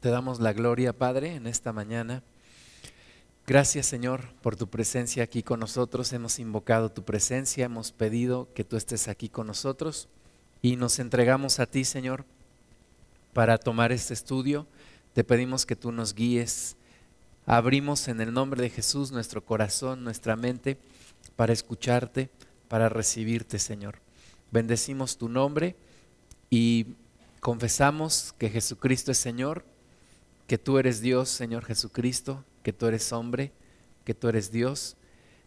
Te damos la gloria, Padre, en esta mañana. Gracias, Señor, por tu presencia aquí con nosotros. Hemos invocado tu presencia, hemos pedido que tú estés aquí con nosotros y nos entregamos a ti, Señor, para tomar este estudio. Te pedimos que tú nos guíes. Abrimos en el nombre de Jesús nuestro corazón, nuestra mente, para escucharte, para recibirte, Señor. Bendecimos tu nombre y confesamos que Jesucristo es Señor que tú eres Dios, Señor Jesucristo, que tú eres hombre, que tú eres Dios,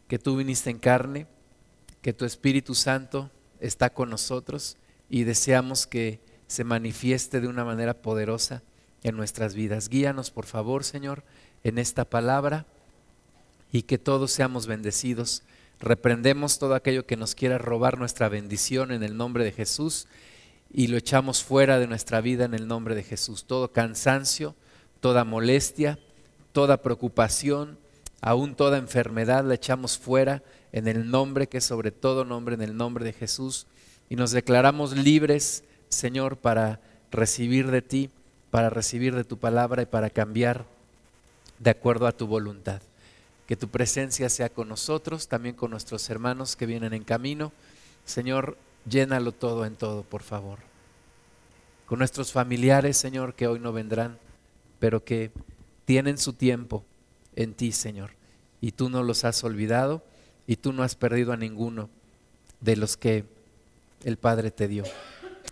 que tú viniste en carne, que tu Espíritu Santo está con nosotros y deseamos que se manifieste de una manera poderosa en nuestras vidas. Guíanos, por favor, Señor, en esta palabra y que todos seamos bendecidos. Reprendemos todo aquello que nos quiera robar nuestra bendición en el nombre de Jesús y lo echamos fuera de nuestra vida en el nombre de Jesús. Todo cansancio, toda molestia, toda preocupación, aún toda enfermedad la echamos fuera en el nombre que es sobre todo nombre, en el nombre de Jesús. Y nos declaramos libres, Señor, para recibir de ti, para recibir de tu palabra y para cambiar de acuerdo a tu voluntad. Que tu presencia sea con nosotros, también con nuestros hermanos que vienen en camino. Señor, llénalo todo en todo, por favor. Con nuestros familiares, Señor, que hoy no vendrán pero que tienen su tiempo en ti, Señor. Y tú no los has olvidado y tú no has perdido a ninguno de los que el Padre te dio.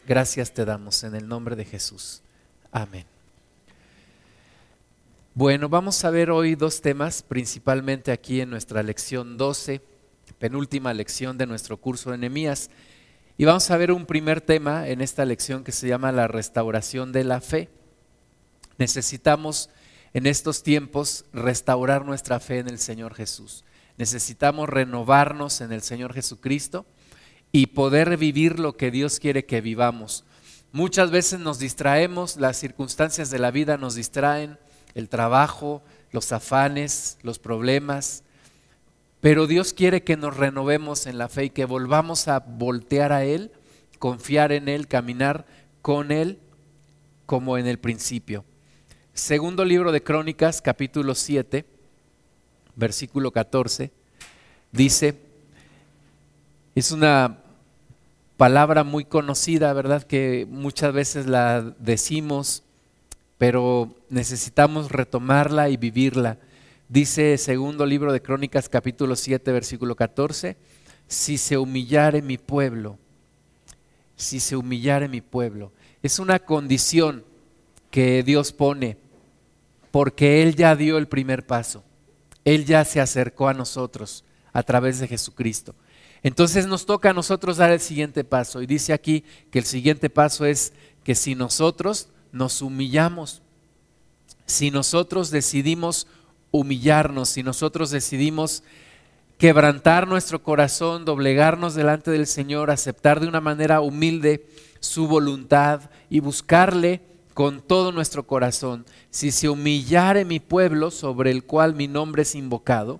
Gracias te damos en el nombre de Jesús. Amén. Bueno, vamos a ver hoy dos temas, principalmente aquí en nuestra lección 12, penúltima lección de nuestro curso de Nehemías. Y vamos a ver un primer tema en esta lección que se llama la restauración de la fe. Necesitamos en estos tiempos restaurar nuestra fe en el Señor Jesús. Necesitamos renovarnos en el Señor Jesucristo y poder vivir lo que Dios quiere que vivamos. Muchas veces nos distraemos, las circunstancias de la vida nos distraen, el trabajo, los afanes, los problemas, pero Dios quiere que nos renovemos en la fe y que volvamos a voltear a Él, confiar en Él, caminar con Él como en el principio. Segundo libro de Crónicas, capítulo 7, versículo 14, dice, es una palabra muy conocida, ¿verdad? Que muchas veces la decimos, pero necesitamos retomarla y vivirla. Dice segundo libro de Crónicas, capítulo 7, versículo 14, si se humillare mi pueblo, si se humillare mi pueblo, es una condición que Dios pone porque Él ya dio el primer paso. Él ya se acercó a nosotros a través de Jesucristo. Entonces nos toca a nosotros dar el siguiente paso. Y dice aquí que el siguiente paso es que si nosotros nos humillamos, si nosotros decidimos humillarnos, si nosotros decidimos quebrantar nuestro corazón, doblegarnos delante del Señor, aceptar de una manera humilde su voluntad y buscarle con todo nuestro corazón, si se humillare mi pueblo sobre el cual mi nombre es invocado,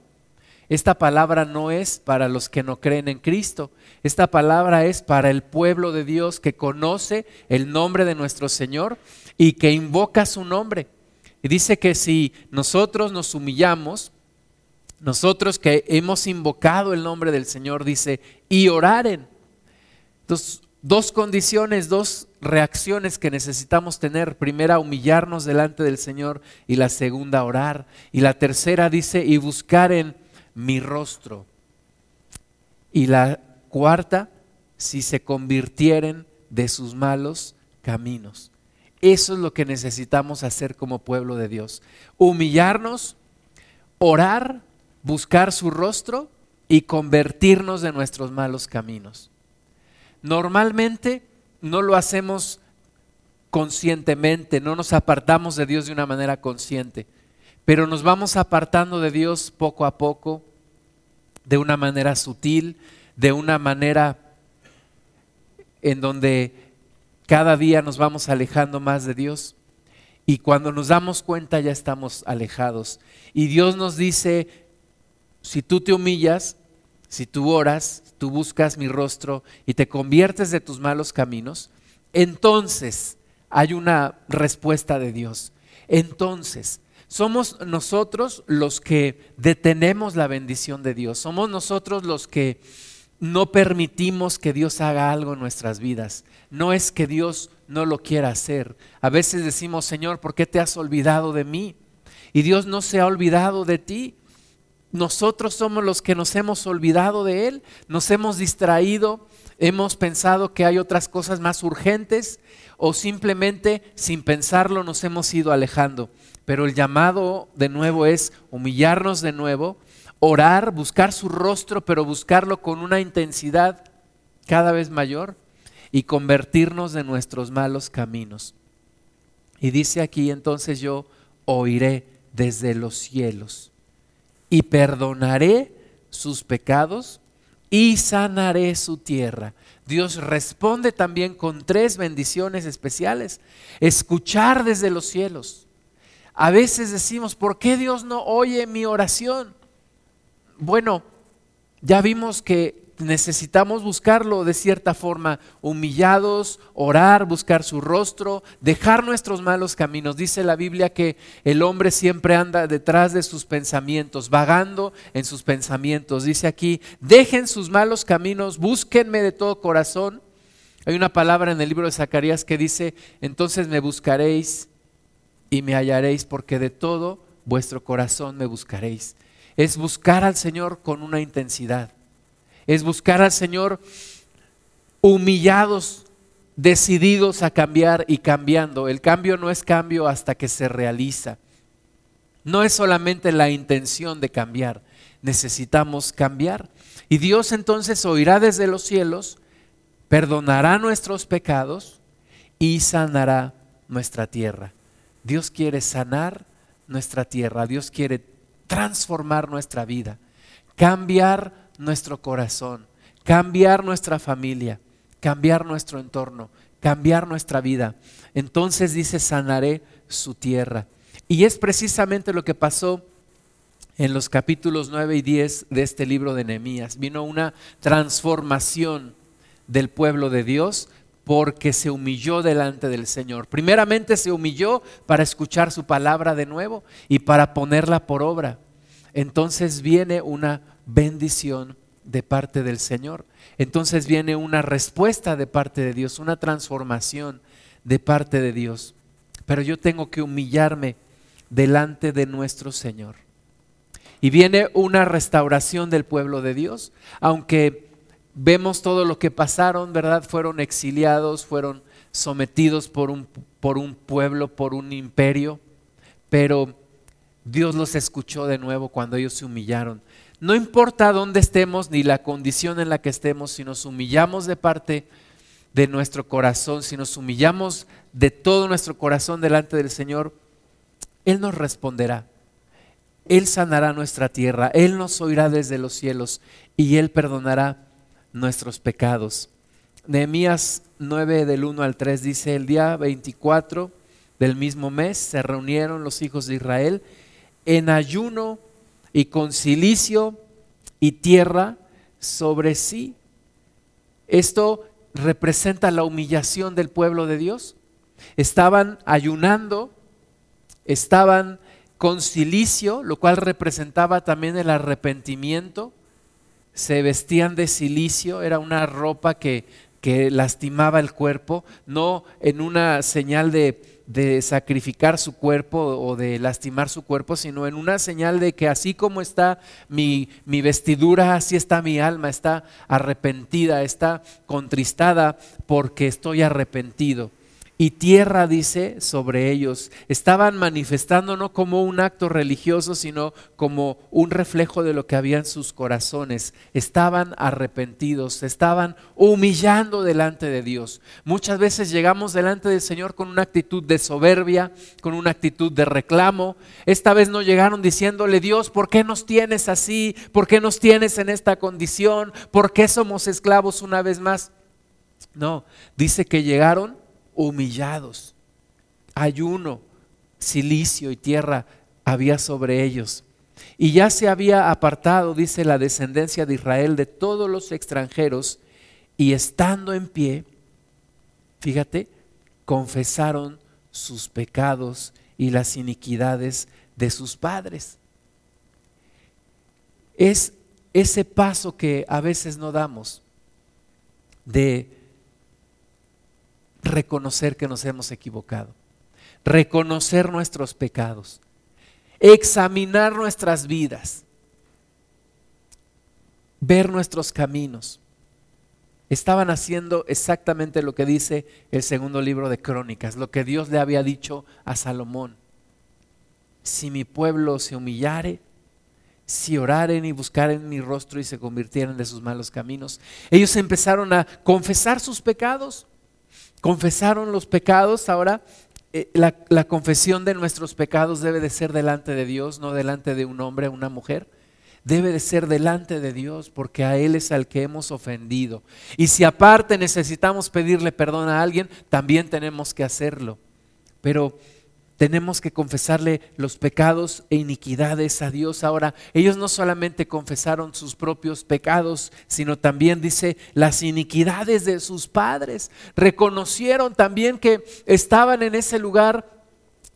esta palabra no es para los que no creen en Cristo, esta palabra es para el pueblo de Dios que conoce el nombre de nuestro Señor y que invoca su nombre. Y dice que si nosotros nos humillamos, nosotros que hemos invocado el nombre del Señor, dice, y oraren. Entonces, dos condiciones, dos reacciones que necesitamos tener. Primera, humillarnos delante del Señor y la segunda, orar. Y la tercera dice, y buscar en mi rostro. Y la cuarta, si se convirtieren de sus malos caminos. Eso es lo que necesitamos hacer como pueblo de Dios. Humillarnos, orar, buscar su rostro y convertirnos de nuestros malos caminos. Normalmente no lo hacemos conscientemente, no nos apartamos de Dios de una manera consciente, pero nos vamos apartando de Dios poco a poco, de una manera sutil, de una manera en donde cada día nos vamos alejando más de Dios. Y cuando nos damos cuenta ya estamos alejados. Y Dios nos dice, si tú te humillas, si tú oras, tú buscas mi rostro y te conviertes de tus malos caminos, entonces hay una respuesta de Dios. Entonces, somos nosotros los que detenemos la bendición de Dios, somos nosotros los que no permitimos que Dios haga algo en nuestras vidas. No es que Dios no lo quiera hacer. A veces decimos, Señor, ¿por qué te has olvidado de mí? Y Dios no se ha olvidado de ti. Nosotros somos los que nos hemos olvidado de Él, nos hemos distraído, hemos pensado que hay otras cosas más urgentes o simplemente sin pensarlo nos hemos ido alejando. Pero el llamado de nuevo es humillarnos de nuevo, orar, buscar su rostro, pero buscarlo con una intensidad cada vez mayor y convertirnos de nuestros malos caminos. Y dice aquí, entonces yo oiré desde los cielos y perdonaré sus pecados y sanaré su tierra. Dios responde también con tres bendiciones especiales. Escuchar desde los cielos. A veces decimos, ¿por qué Dios no oye mi oración? Bueno, ya vimos que necesitamos buscarlo de cierta forma, humillados, orar, buscar su rostro, dejar nuestros malos caminos. Dice la Biblia que el hombre siempre anda detrás de sus pensamientos, vagando en sus pensamientos. Dice aquí, dejen sus malos caminos, búsquenme de todo corazón. Hay una palabra en el libro de Zacarías que dice, entonces me buscaréis y me hallaréis porque de todo vuestro corazón me buscaréis. Es buscar al Señor con una intensidad es buscar al Señor humillados, decididos a cambiar y cambiando. El cambio no es cambio hasta que se realiza. No es solamente la intención de cambiar, necesitamos cambiar. Y Dios entonces oirá desde los cielos, perdonará nuestros pecados y sanará nuestra tierra. Dios quiere sanar nuestra tierra, Dios quiere transformar nuestra vida, cambiar nuestro corazón, cambiar nuestra familia, cambiar nuestro entorno, cambiar nuestra vida. Entonces dice, sanaré su tierra. Y es precisamente lo que pasó en los capítulos 9 y 10 de este libro de Nehemías. Vino una transformación del pueblo de Dios porque se humilló delante del Señor. Primeramente se humilló para escuchar su palabra de nuevo y para ponerla por obra. Entonces viene una bendición de parte del Señor. Entonces viene una respuesta de parte de Dios, una transformación de parte de Dios. Pero yo tengo que humillarme delante de nuestro Señor. Y viene una restauración del pueblo de Dios, aunque vemos todo lo que pasaron, ¿verdad? Fueron exiliados, fueron sometidos por un, por un pueblo, por un imperio, pero Dios los escuchó de nuevo cuando ellos se humillaron. No importa dónde estemos ni la condición en la que estemos, si nos humillamos de parte de nuestro corazón, si nos humillamos de todo nuestro corazón delante del Señor, Él nos responderá. Él sanará nuestra tierra, Él nos oirá desde los cielos y Él perdonará nuestros pecados. Nehemías 9 del 1 al 3 dice, el día 24 del mismo mes se reunieron los hijos de Israel en ayuno y con silicio y tierra sobre sí. Esto representa la humillación del pueblo de Dios. Estaban ayunando, estaban con silicio, lo cual representaba también el arrepentimiento. Se vestían de silicio, era una ropa que, que lastimaba el cuerpo, no en una señal de de sacrificar su cuerpo o de lastimar su cuerpo, sino en una señal de que así como está mi, mi, vestidura, así está mi alma, está arrepentida, está contristada porque estoy arrepentido y tierra, dice, sobre ellos. Estaban manifestando no como un acto religioso, sino como un reflejo de lo que había en sus corazones. Estaban arrepentidos, estaban humillando delante de Dios. Muchas veces llegamos delante del Señor con una actitud de soberbia, con una actitud de reclamo. Esta vez no llegaron diciéndole, Dios, ¿por qué nos tienes así? ¿Por qué nos tienes en esta condición? ¿Por qué somos esclavos una vez más? No, dice que llegaron humillados. Ayuno, silicio y tierra había sobre ellos. Y ya se había apartado, dice la descendencia de Israel, de todos los extranjeros, y estando en pie, fíjate, confesaron sus pecados y las iniquidades de sus padres. Es ese paso que a veces no damos de reconocer que nos hemos equivocado, reconocer nuestros pecados, examinar nuestras vidas, ver nuestros caminos. Estaban haciendo exactamente lo que dice el segundo libro de Crónicas, lo que Dios le había dicho a Salomón. Si mi pueblo se humillare, si oraren y buscaren mi rostro y se convirtieran de sus malos caminos. Ellos empezaron a confesar sus pecados, confesaron los pecados, ahora eh, la, confesión de nuestros pecados debe de ser delante de Dios, no delante de un hombre o una mujer. Debe de ser delante de Dios porque a Él es al que hemos ofendido. Y si aparte necesitamos pedirle perdón a alguien, también tenemos que hacerlo. Pero tenemos que confesarle los pecados e iniquidades a Dios. Ahora, ellos no solamente confesaron sus propios pecados, sino también dice las iniquidades de sus padres. Reconocieron también que estaban en ese lugar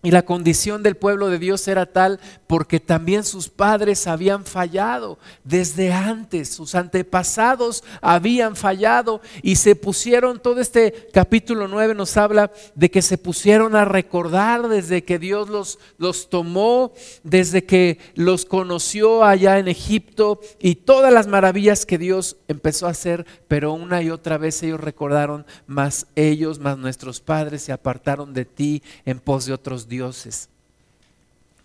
y la condición del pueblo de Dios era tal porque también sus padres habían fallado desde antes, sus antepasados habían fallado y se pusieron, todo este capítulo 9 nos habla de que se pusieron a recordar desde que Dios los, los tomó, desde que los conoció allá en Egipto y todas las maravillas que Dios empezó a hacer, pero una y otra vez ellos recordaron, más ellos, más nuestros padres se apartaron de ti en pos de otros dioses.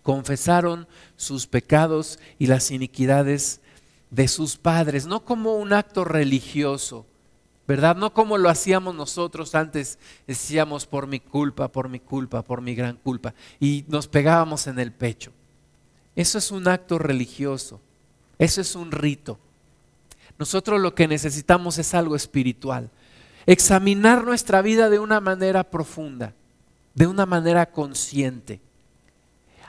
Confesaron sus pecados y las iniquidades de sus padres, no como un acto religioso, ¿verdad? No como lo hacíamos nosotros antes, decíamos por mi culpa, por mi culpa, por mi gran culpa, y nos pegábamos en el pecho. Eso es un acto religioso, eso es un rito. Nosotros lo que necesitamos es algo espiritual, examinar nuestra vida de una manera profunda de una manera consciente,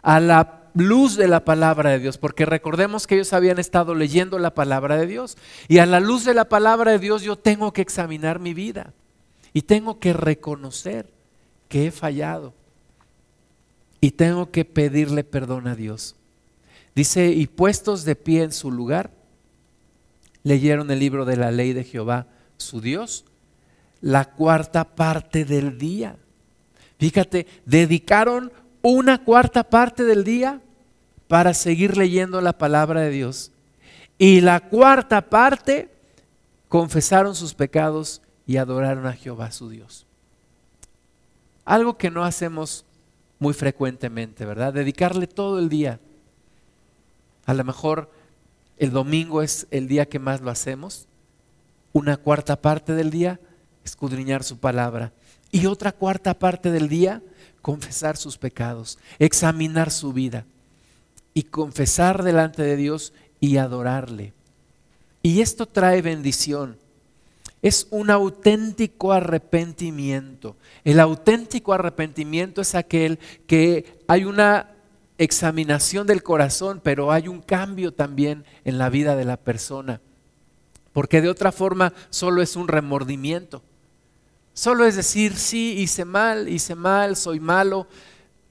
a la luz de la palabra de Dios, porque recordemos que ellos habían estado leyendo la palabra de Dios, y a la luz de la palabra de Dios yo tengo que examinar mi vida y tengo que reconocer que he fallado y tengo que pedirle perdón a Dios. Dice, y puestos de pie en su lugar, leyeron el libro de la ley de Jehová, su Dios, la cuarta parte del día. Fíjate, dedicaron una cuarta parte del día para seguir leyendo la palabra de Dios. Y la cuarta parte confesaron sus pecados y adoraron a Jehová su Dios. Algo que no hacemos muy frecuentemente, ¿verdad? Dedicarle todo el día. A lo mejor el domingo es el día que más lo hacemos. Una cuarta parte del día, escudriñar su palabra y otra cuarta parte del día confesar sus pecados, examinar su vida y confesar delante de Dios y adorarle. Y esto trae bendición. Es un auténtico arrepentimiento. El auténtico arrepentimiento es aquel que hay una examinación del corazón, pero hay un cambio también en la vida de la persona. Porque de otra forma solo es un remordimiento. Solo es decir, sí, hice mal, hice mal, soy malo,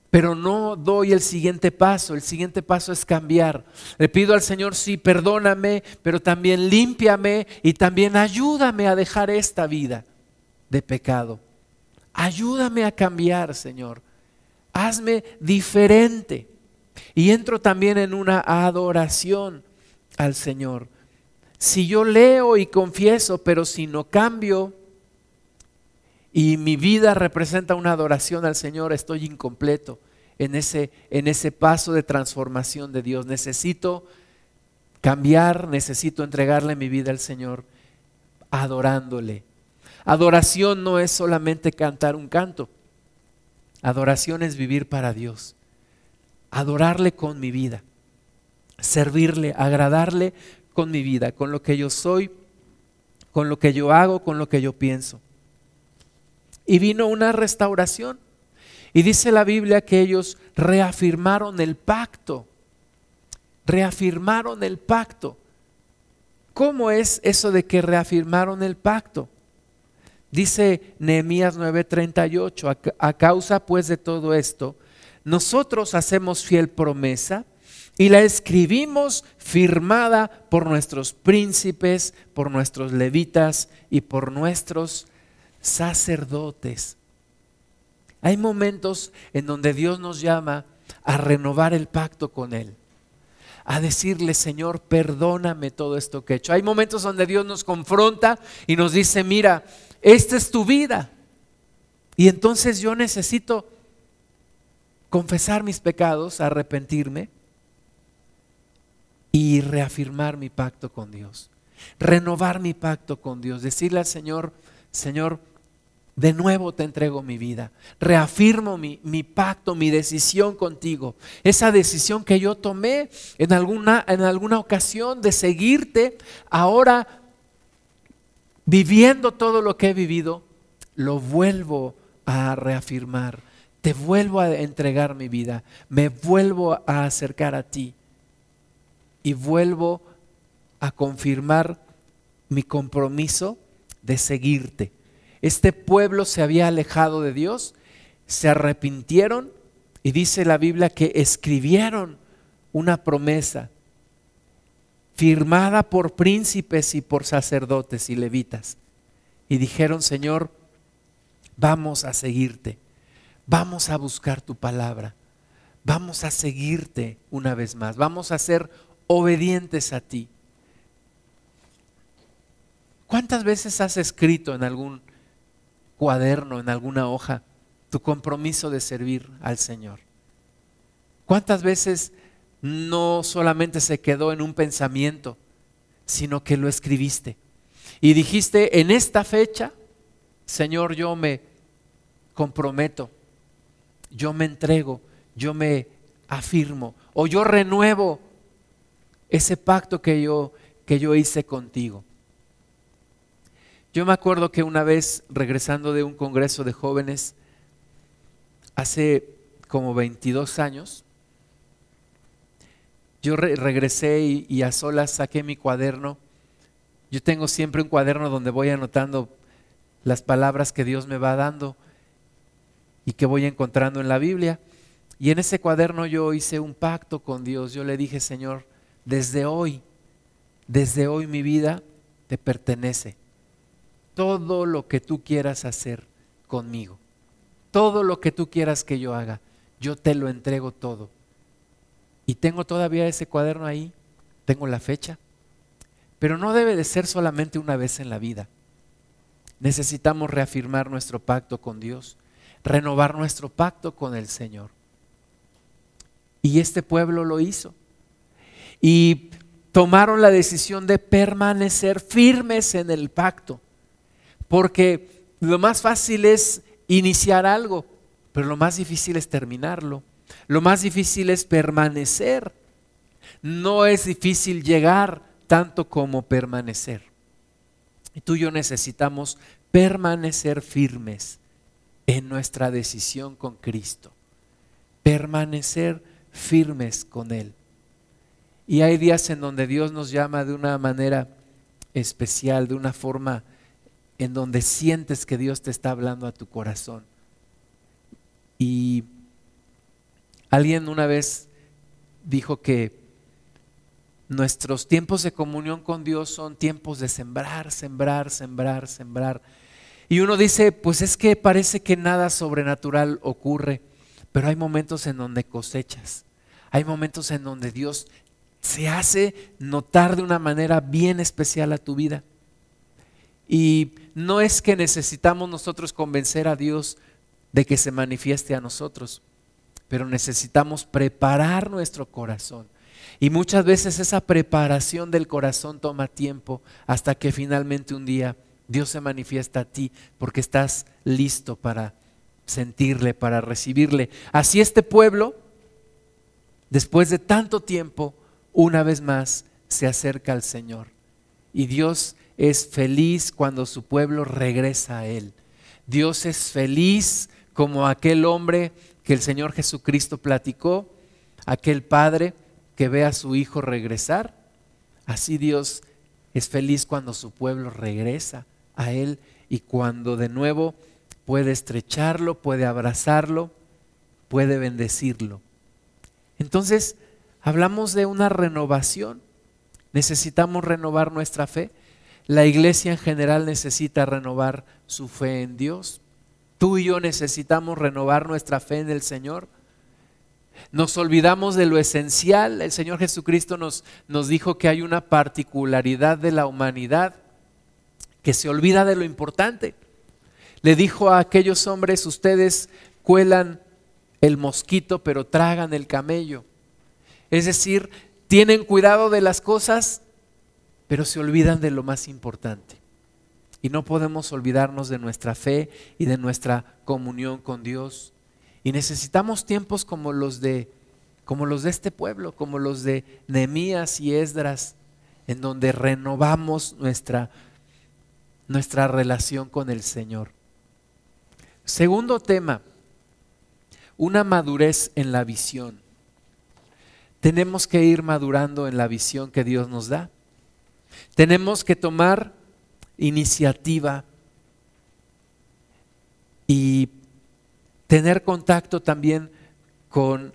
pero no doy el siguiente paso. El siguiente paso es cambiar. Le pido al Señor, sí, perdóname, pero también límpiame y también ayúdame a dejar esta vida de pecado. Ayúdame a cambiar, Señor. Hazme diferente. Y entro también en una adoración al Señor. Si yo leo y confieso, pero si no cambio, y mi vida representa una adoración al Señor, estoy incompleto en ese, en ese paso de transformación de Dios. Necesito cambiar, necesito entregarle mi vida al Señor adorándole. Adoración no es solamente cantar un canto. Adoración es vivir para Dios. Adorarle con mi vida. Servirle, agradarle con mi vida, con lo que yo soy, con lo que yo hago, con lo que yo pienso y vino una restauración. Y dice la Biblia que ellos reafirmaron el pacto, reafirmaron el pacto. ¿Cómo es eso de que reafirmaron el pacto? Dice Nehemías 9:38, a causa pues de todo esto, nosotros hacemos fiel promesa y la escribimos firmada por nuestros príncipes, por nuestros levitas y por nuestros sacerdotes. Hay momentos en donde Dios nos llama a renovar el pacto con Él, a decirle, Señor, perdóname todo esto que he hecho. Hay momentos donde Dios nos confronta y nos dice, mira, esta es tu vida. Y entonces yo necesito confesar mis pecados, arrepentirme y reafirmar mi pacto con Dios. Renovar mi pacto con Dios. Decirle al Señor, Señor, de nuevo te entrego mi vida. Reafirmo mi, mi, pacto, mi decisión contigo. Esa decisión que yo tomé en alguna, en alguna ocasión de seguirte, ahora viviendo todo lo que he vivido, lo vuelvo a reafirmar. Te vuelvo a entregar mi vida. Me vuelvo a acercar a ti. Y vuelvo a confirmar mi compromiso de seguirte este pueblo se había alejado de Dios, se arrepintieron y dice la Biblia que escribieron una promesa firmada por príncipes y por sacerdotes y levitas. Y dijeron, Señor, vamos a seguirte, vamos a buscar tu palabra, vamos a seguirte una vez más, vamos a ser obedientes a ti. ¿Cuántas veces has escrito en algún cuaderno, en alguna hoja, tu compromiso de servir al Señor. ¿Cuántas veces no solamente se quedó en un pensamiento, sino que lo escribiste? Y dijiste, en esta fecha, Señor, yo me comprometo, yo me entrego, yo me afirmo, o yo renuevo ese pacto que yo, que yo hice contigo. Yo me acuerdo que una vez, regresando de un congreso de jóvenes, hace como 22 años, yo regresé y, y, a solas saqué mi cuaderno. Yo tengo siempre un cuaderno donde voy anotando las palabras que Dios me va dando y que voy encontrando en la Biblia. Y en ese cuaderno yo hice un pacto con Dios. Yo le dije, Señor, desde hoy, desde hoy mi vida te pertenece todo lo que tú quieras hacer conmigo. Todo lo que tú quieras que yo haga, yo te lo entrego todo. Y tengo todavía ese cuaderno ahí, tengo la fecha. Pero no debe de ser solamente una vez en la vida. Necesitamos reafirmar nuestro pacto con Dios, renovar nuestro pacto con el Señor. Y este pueblo lo hizo. Y tomaron la decisión de permanecer firmes en el pacto. Porque lo más fácil es iniciar algo, pero lo más difícil es terminarlo. Lo más difícil es permanecer. No es difícil llegar tanto como permanecer. Y tú y yo necesitamos permanecer firmes en nuestra decisión con Cristo. Permanecer firmes con Él. Y hay días en donde Dios nos llama de una manera especial, de una forma en donde sientes que Dios te está hablando a tu corazón. Y alguien una vez dijo que nuestros tiempos de comunión con Dios son tiempos de sembrar, sembrar, sembrar, sembrar. Y uno dice, pues es que parece que nada sobrenatural ocurre, pero hay momentos en donde cosechas, hay momentos en donde Dios se hace notar de una manera bien especial a tu vida. Y no es que necesitamos nosotros convencer a Dios de que se manifieste a nosotros, pero necesitamos preparar nuestro corazón. Y muchas veces esa preparación del corazón toma tiempo hasta que finalmente un día Dios se manifiesta a ti porque estás listo para sentirle, para recibirle. Así este pueblo, después de tanto tiempo, una vez más se acerca al Señor. Y Dios es feliz cuando su pueblo regresa a Él. Dios es feliz como aquel hombre que el Señor Jesucristo platicó, aquel padre que ve a su hijo regresar. Así Dios es feliz cuando su pueblo regresa a Él y cuando de nuevo puede estrecharlo, puede abrazarlo puede bendecirlo. Entonces, hablamos de una renovación. Necesitamos renovar nuestra fe. La iglesia en general necesita renovar su fe en Dios. Tú y yo necesitamos renovar nuestra fe en el Señor. Nos olvidamos de lo esencial. El Señor Jesucristo nos, nos dijo que hay una particularidad de la humanidad que se olvida de lo importante. Le dijo a aquellos hombres, ustedes cuelan el mosquito, pero tragan el camello. Es decir, tienen cuidado de las cosas, pero se olvidan de lo más importante. Y no podemos olvidarnos de nuestra fe y de nuestra comunión con Dios. Y necesitamos tiempos como los de como los de este pueblo, como los de Nehemías y Esdras, en donde renovamos nuestra nuestra relación con el Señor. Segundo tema, una madurez en la visión. Tenemos que ir madurando en la visión que Dios nos da. Tenemos que tomar iniciativa y tener contacto también con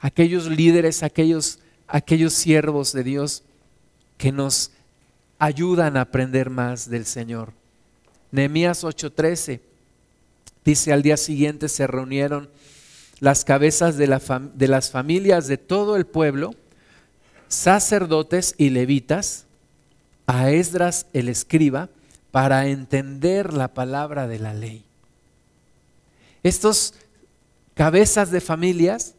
aquellos líderes, aquellos, aquellos siervos de Dios que nos ayudan a aprender más del Señor. Nehemías 8:13 dice, al día siguiente se reunieron las cabezas de, de las familias de todo el pueblo, sacerdotes y levitas, a Esdras el escriba, para entender la palabra de la ley. Estos cabezas de familias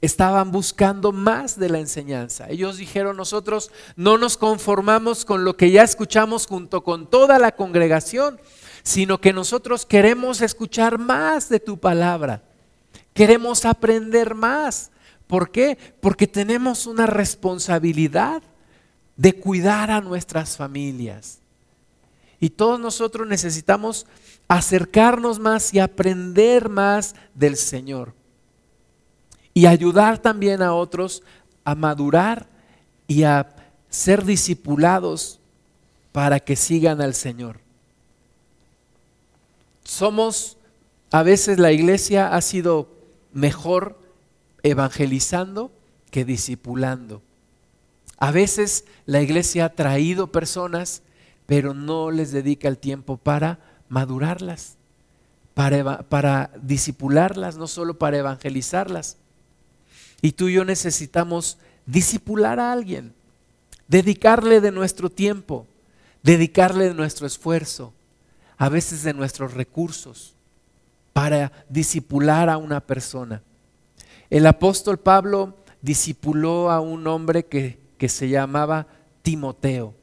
estaban buscando más de la enseñanza. Ellos dijeron, nosotros no nos conformamos con lo que ya escuchamos junto con toda la congregación, sino que nosotros queremos escuchar más de tu palabra. Queremos aprender más. ¿Por qué? Porque tenemos una responsabilidad de cuidar a nuestras familias. Y todos nosotros necesitamos acercarnos más y aprender más del Señor y ayudar también a otros a madurar y a ser discipulados para que sigan al Señor. Somos, a veces la iglesia ha sido mejor evangelizando que discipulando. A veces la iglesia ha traído personas, pero no les dedica el tiempo para madurarlas, para, para disipularlas, no solo para evangelizarlas. Y tú y yo necesitamos disipular a alguien, dedicarle de nuestro tiempo, dedicarle de nuestro esfuerzo, a veces de nuestros recursos, para disipular a una persona. El apóstol Pablo disipuló a un hombre que, que se llamaba Timoteo.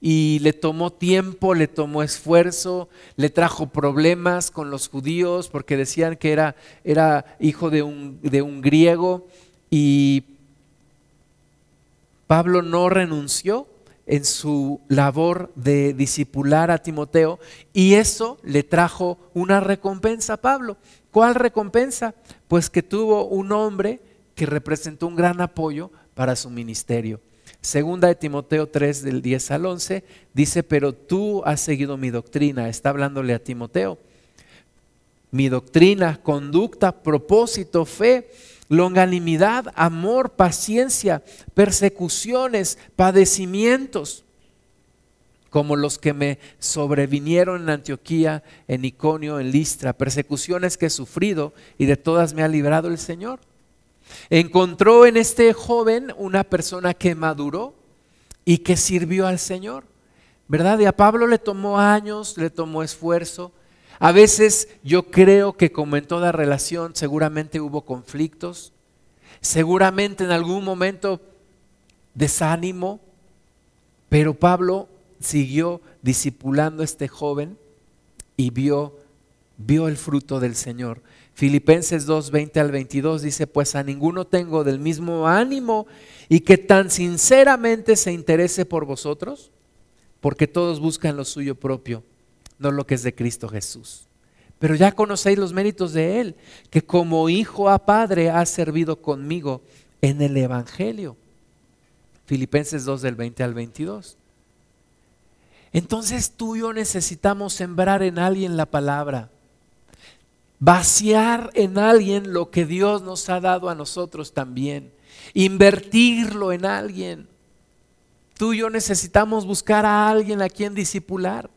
Y le tomó tiempo, le tomó esfuerzo, le trajo problemas con los judíos porque decían que era, era hijo de un, de un griego. Y Pablo no renunció en su labor de discipular a Timoteo y eso le trajo una recompensa a Pablo. ¿Cuál recompensa? Pues que tuvo un hombre que representó un gran apoyo para su ministerio. Segunda de Timoteo 3 del 10 al 11 dice, pero tú has seguido mi doctrina, está hablándole a Timoteo. Mi doctrina, conducta, propósito, fe, longanimidad, amor, paciencia, persecuciones, padecimientos, como los que me sobrevinieron en Antioquía, en Iconio, en Listra, persecuciones que he sufrido y de todas me ha librado el Señor. Encontró en este joven una persona que maduró y que sirvió al Señor, ¿verdad? Y a Pablo le tomó años, le tomó esfuerzo. A veces yo creo que como en toda relación seguramente hubo conflictos, seguramente en algún momento desánimo, pero Pablo siguió discipulando a este joven y vio, vio el fruto del Señor. Filipenses 2, 20 al 22 dice, pues a ninguno tengo del mismo ánimo y que tan sinceramente se interese por vosotros, porque todos buscan lo suyo propio, no lo que es de Cristo Jesús. Pero ya conocéis los méritos de Él, que como hijo a padre ha servido conmigo en el Evangelio. Filipenses 2 del 20 al 22. Entonces tú y yo necesitamos sembrar en alguien la palabra vaciar en alguien lo que Dios nos ha dado a nosotros también, invertirlo en alguien. Tú y yo necesitamos buscar a alguien a quien disipular.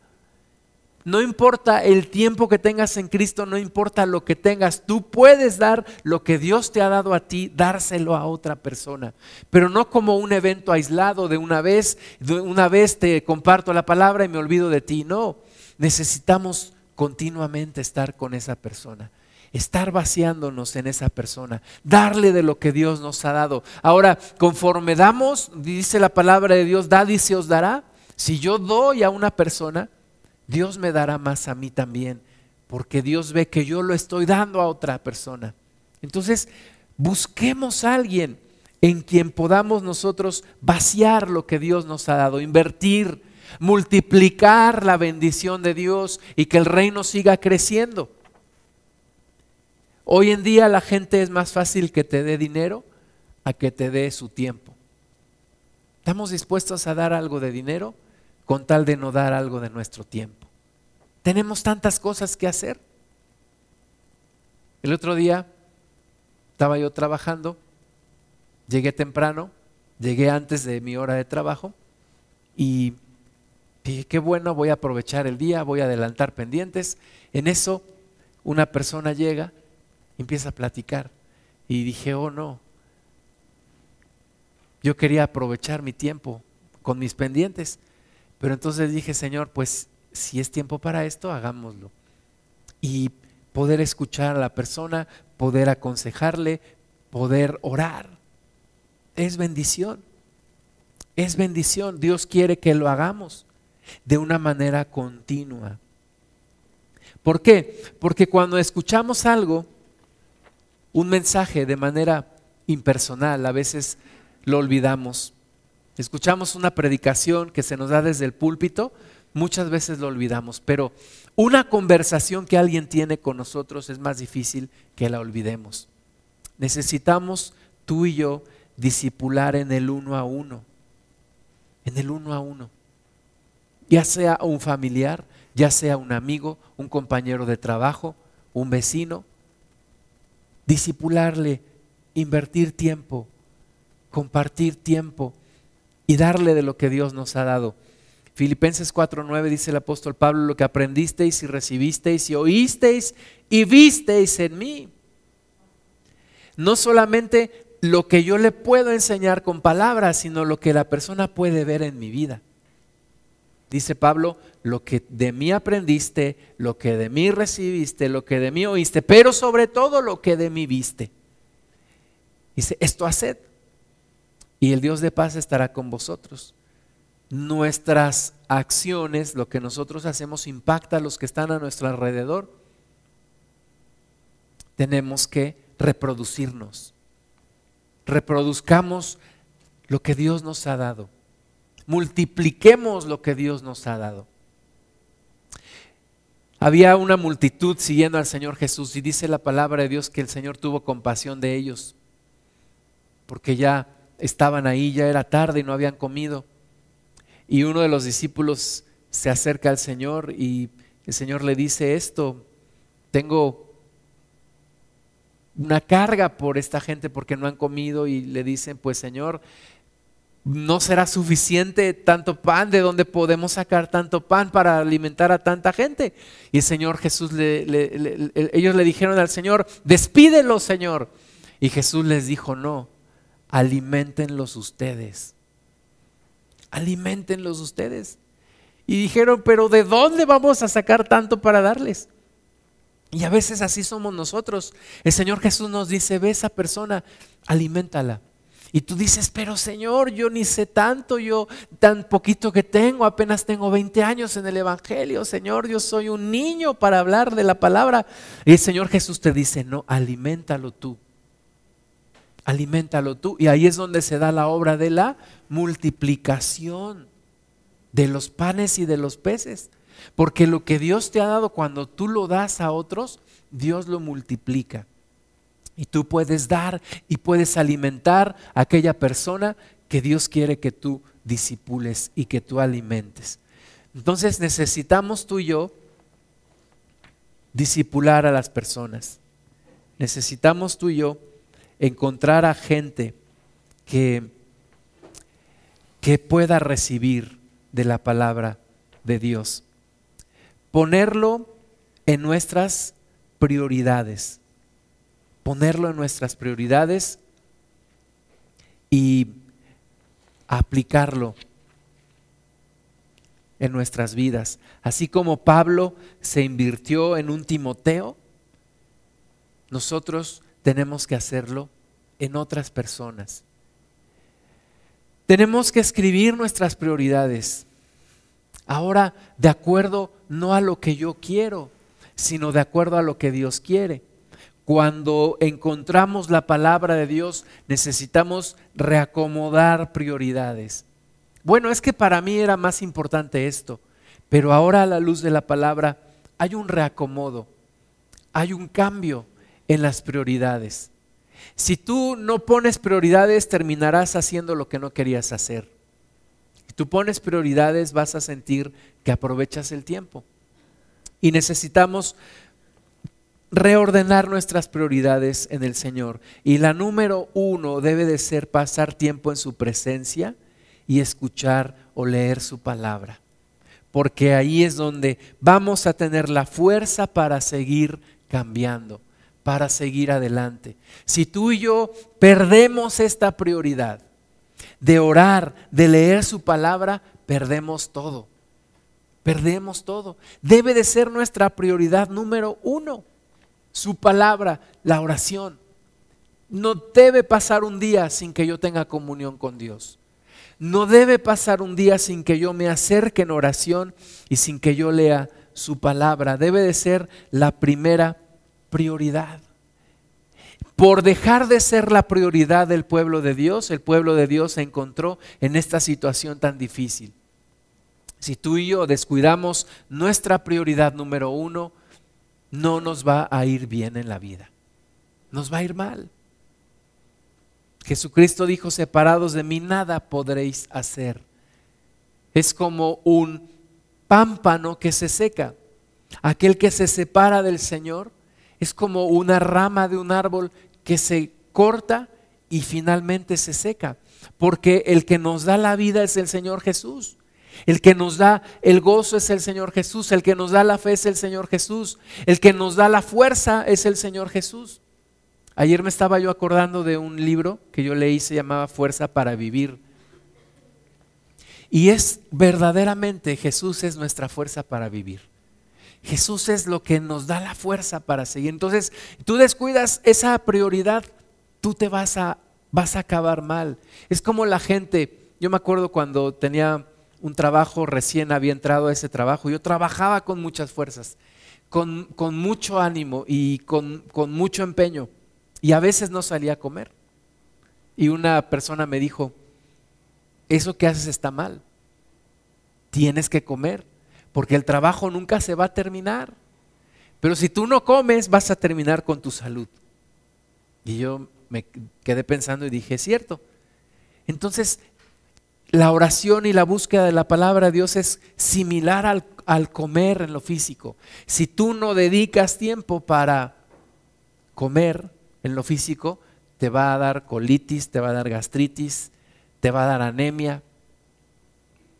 No importa el tiempo que tengas en Cristo, no importa lo que tengas, tú puedes dar lo que Dios te ha dado a ti, dárselo a otra persona, pero no como un evento aislado de una vez, de una vez te comparto la palabra y me olvido de ti, no, necesitamos continuamente estar con esa persona, estar vaciándonos en esa persona, darle de lo que Dios nos ha dado. Ahora, conforme damos, dice la palabra de Dios, da y se os dará. Si yo doy a una persona, Dios me dará más a mí también, porque Dios ve que yo lo estoy dando a otra persona. Entonces, busquemos a alguien en quien podamos nosotros vaciar lo que Dios nos ha dado, invertir, multiplicar la bendición de Dios y que el reino siga creciendo. Hoy en día la gente es más fácil que te dé dinero a que te dé su tiempo. ¿Estamos dispuestos a dar algo de dinero con tal de no dar algo de nuestro tiempo? Tenemos tantas cosas que hacer. El otro día estaba yo trabajando, llegué temprano, llegué antes de mi hora de trabajo y Dije, qué bueno, voy a aprovechar el día, voy a adelantar pendientes. En eso una persona llega, empieza a platicar y dije, oh no, yo quería aprovechar mi tiempo con mis pendientes, pero entonces dije, Señor, pues si es tiempo para esto, hagámoslo. Y poder escuchar a la persona, poder aconsejarle, poder orar, es bendición. Es bendición. Dios quiere que lo hagamos de una manera continua. ¿Por qué? Porque cuando escuchamos algo, un mensaje de manera impersonal, a veces lo olvidamos. Escuchamos una predicación que se nos da desde el púlpito, muchas veces lo olvidamos, pero una conversación que alguien tiene con nosotros es más difícil que la olvidemos. Necesitamos tú y yo disipular en el uno a uno, en el uno a uno ya sea un familiar, ya sea un amigo, un compañero de trabajo, un vecino. Disipularle, invertir tiempo, compartir tiempo y darle de lo que Dios nos ha dado. Filipenses 4:9 dice el apóstol Pablo, lo que aprendisteis y recibisteis y oísteis y visteis en mí. No solamente lo que yo le puedo enseñar con palabras, sino lo que la persona puede ver en mi vida dice Pablo, lo que de mí aprendiste, lo que de mí recibiste, lo que de mí oíste, pero sobre todo lo que de mí viste. Dice, esto haced y el Dios de paz estará con vosotros. Nuestras acciones, lo que nosotros hacemos, impacta a los que están a nuestro alrededor. Tenemos que reproducirnos. Reproduzcamos lo que Dios nos ha dado multipliquemos lo que Dios nos ha dado. Había una multitud siguiendo al Señor Jesús y dice la palabra de Dios que el Señor tuvo compasión de ellos, porque ya estaban ahí, ya era tarde y no habían comido. Y uno de los discípulos se acerca al Señor y el Señor le dice esto, tengo una carga por esta gente porque no han comido y le dicen, pues Señor, no será suficiente tanto pan, de dónde podemos sacar tanto pan para alimentar a tanta gente. Y el Señor Jesús, ellos le dijeron al Señor, despídelo Señor. Y Jesús les dijo, no, alimentenlos ustedes. Alimentenlos ustedes. Y dijeron, pero ¿de dónde vamos a sacar tanto para darles? Y a veces así somos nosotros. El Señor Jesús nos dice, ve esa persona, aliméntala y tú dices, pero Señor, yo ni sé tanto, yo tan poquito que tengo, apenas tengo 20 años en el Evangelio, Señor, yo soy un niño para hablar de la palabra. Y el Señor Jesús te dice, no, aliméntalo tú, aliméntalo tú. Y ahí es donde se da la obra de la multiplicación de los panes y de los peces. Porque lo que Dios te ha dado cuando tú lo das a otros, Dios lo multiplica. Y tú puedes dar y puedes alimentar a aquella persona que Dios quiere que tú disipules y que tú alimentes. Entonces necesitamos tú y yo disipular a las personas. Necesitamos tú y yo encontrar a gente que, que pueda recibir de la palabra de Dios. Ponerlo en nuestras prioridades. Ponerlo en nuestras prioridades y aplicarlo en nuestras vidas. Así como Pablo se invirtió en un Timoteo, nosotros tenemos que hacerlo en otras personas. Tenemos que escribir nuestras prioridades. Ahora, de acuerdo no a lo que yo quiero, sino de acuerdo a lo que Dios quiere. Cuando encontramos la palabra de Dios, necesitamos reacomodar prioridades. Bueno, es que para mí era más importante esto, pero ahora a la luz de la palabra hay un reacomodo, hay un cambio en las prioridades. Si tú no pones prioridades, terminarás haciendo lo que no querías hacer. Si tú pones prioridades, vas a sentir que aprovechas el tiempo. Y necesitamos reordenar nuestras prioridades en el Señor. Y la número uno debe de ser pasar tiempo en su presencia y escuchar o leer su palabra. Porque ahí es donde vamos a tener la fuerza para seguir cambiando, para seguir adelante. Si tú y yo perdemos esta prioridad de orar, de leer su palabra, perdemos todo. Perdemos todo. Debe de ser nuestra prioridad número uno su palabra, la oración. No debe pasar un día sin que yo tenga comunión con Dios. No debe pasar un día sin que yo me acerque en oración y sin que yo lea su palabra. Debe de ser la primera prioridad. Por dejar de ser la prioridad del pueblo de Dios, el pueblo de Dios se encontró en esta situación tan difícil. Si tú y yo descuidamos nuestra prioridad número uno, no nos va a ir bien en la vida. Nos va a ir mal. Jesucristo dijo, separados de mí nada podréis hacer. Es como un pámpano que se seca. Aquel que se separa del Señor es como una rama de un árbol que se corta y finalmente se seca. Porque el que nos da la vida es el Señor Jesús. El que nos da el gozo es el Señor Jesús, el que nos da la fe es el Señor Jesús, el que nos da la fuerza es el Señor Jesús. Ayer me estaba yo acordando de un libro que yo leí, se llamaba Fuerza para Vivir. Y es verdaderamente Jesús es nuestra fuerza para vivir. Jesús es lo que nos da la fuerza para seguir. Entonces, tú descuidas esa prioridad, tú te vas a, vas a acabar mal. Es como la gente, yo me acuerdo cuando tenía un trabajo, recién había entrado a ese trabajo. Yo trabajaba con muchas fuerzas, con, mucho ánimo y con, con mucho empeño. Y a veces no salía a comer. Y una persona me dijo, eso que haces está mal. Tienes que comer, porque el trabajo nunca se va a terminar. Pero si tú no comes, vas a terminar con tu salud. Y yo me quedé pensando y dije, es cierto. Entonces, la oración y la búsqueda de la palabra de Dios es similar al, comer en lo físico. Si tú no dedicas tiempo para comer en lo físico, te va a dar colitis, te va a dar gastritis, te va a dar anemia,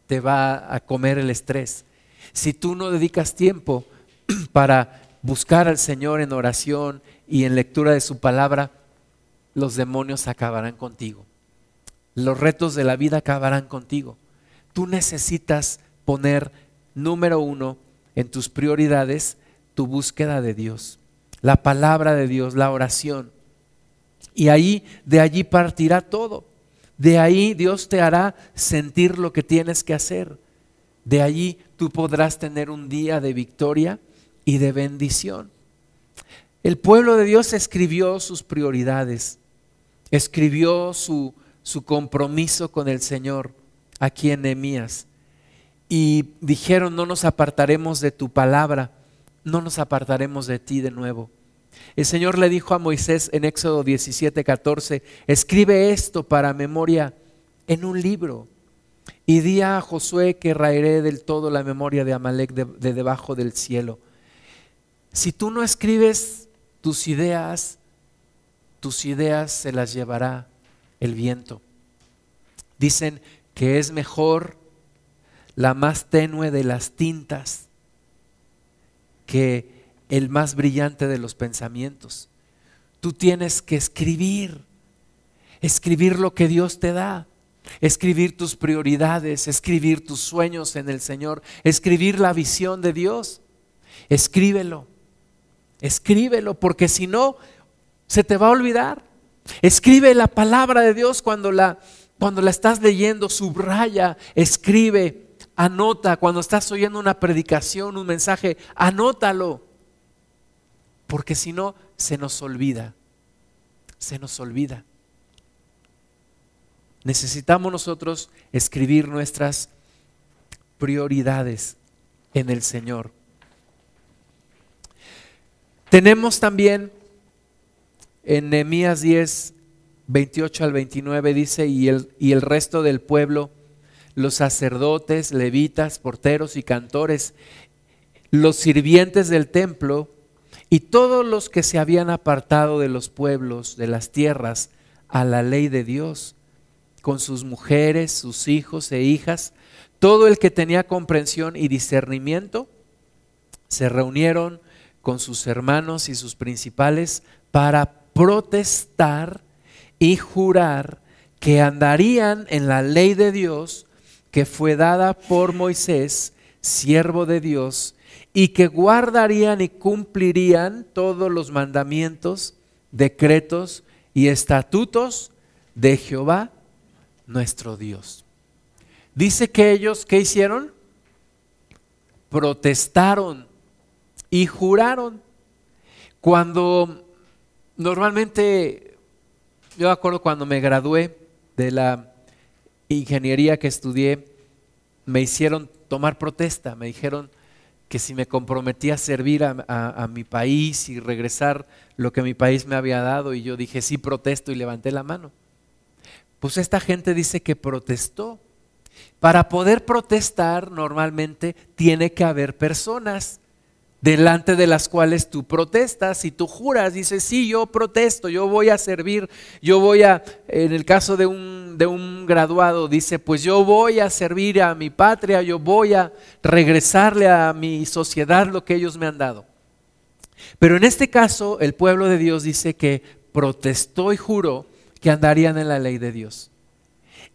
te va a comer el estrés. Si tú no dedicas tiempo para buscar al Señor en oración y en lectura de su palabra, los demonios acabarán contigo los retos de la vida acabarán contigo. Tú necesitas poner número uno en tus prioridades tu búsqueda de Dios, la palabra de Dios, la oración. Y ahí, de allí partirá todo. De ahí Dios te hará sentir lo que tienes que hacer. De allí tú podrás tener un día de victoria y de bendición. El pueblo de Dios escribió sus prioridades, escribió su, su compromiso con el Señor aquí en Nehemías. Y dijeron, no nos apartaremos de tu palabra, no nos apartaremos de ti de nuevo. El Señor le dijo a Moisés en Éxodo 17, 14, escribe esto para memoria en un libro y di a Josué que raeré del todo la memoria de Amalek de, de debajo del cielo. Si tú no escribes tus ideas, tus ideas se las llevará el viento. Dicen que es mejor la más tenue de las tintas que el más brillante de los pensamientos. Tú tienes que escribir, escribir lo que Dios te da, escribir tus prioridades, escribir tus sueños en el Señor, escribir la visión de Dios. Escríbelo, escríbelo, porque si no, se te va a olvidar. Escribe la palabra de Dios cuando la, cuando la estás leyendo, subraya, escribe, anota. Cuando estás oyendo una predicación, un mensaje, anótalo. Porque si no, se nos olvida. Se nos olvida. Necesitamos nosotros escribir nuestras prioridades en el Señor. Tenemos también en Nehemías 10, 28 al 29 dice, y el, y el resto del pueblo, los sacerdotes, levitas, porteros y cantores, los sirvientes del templo y todos los que se habían apartado de los pueblos, de las tierras, a la ley de Dios, con sus mujeres, sus hijos e hijas, todo el que tenía comprensión y discernimiento, se reunieron con sus hermanos y sus principales para protestar y jurar que andarían en la ley de Dios que fue dada por Moisés, siervo de Dios, y que guardarían y cumplirían todos los mandamientos, decretos y estatutos de Jehová, nuestro Dios. Dice que ellos, ¿qué hicieron? Protestaron y juraron. Cuando normalmente, yo acuerdo cuando me gradué de la ingeniería que estudié, me hicieron tomar protesta, me dijeron que si me comprometía a servir a, mi país y regresar lo que mi país me había dado, y yo dije, sí, protesto y levanté la mano. Pues esta gente dice que protestó. Para poder protestar normalmente tiene que haber personas delante de las cuales tú protestas y tú juras, dices, sí, yo protesto, yo voy a servir, yo voy a, en el caso de un, de un graduado, dice, pues yo voy a servir a mi patria, yo voy a regresarle a mi sociedad lo que ellos me han dado. Pero en este caso, el pueblo de Dios dice que protestó y juró que andarían en la ley de Dios.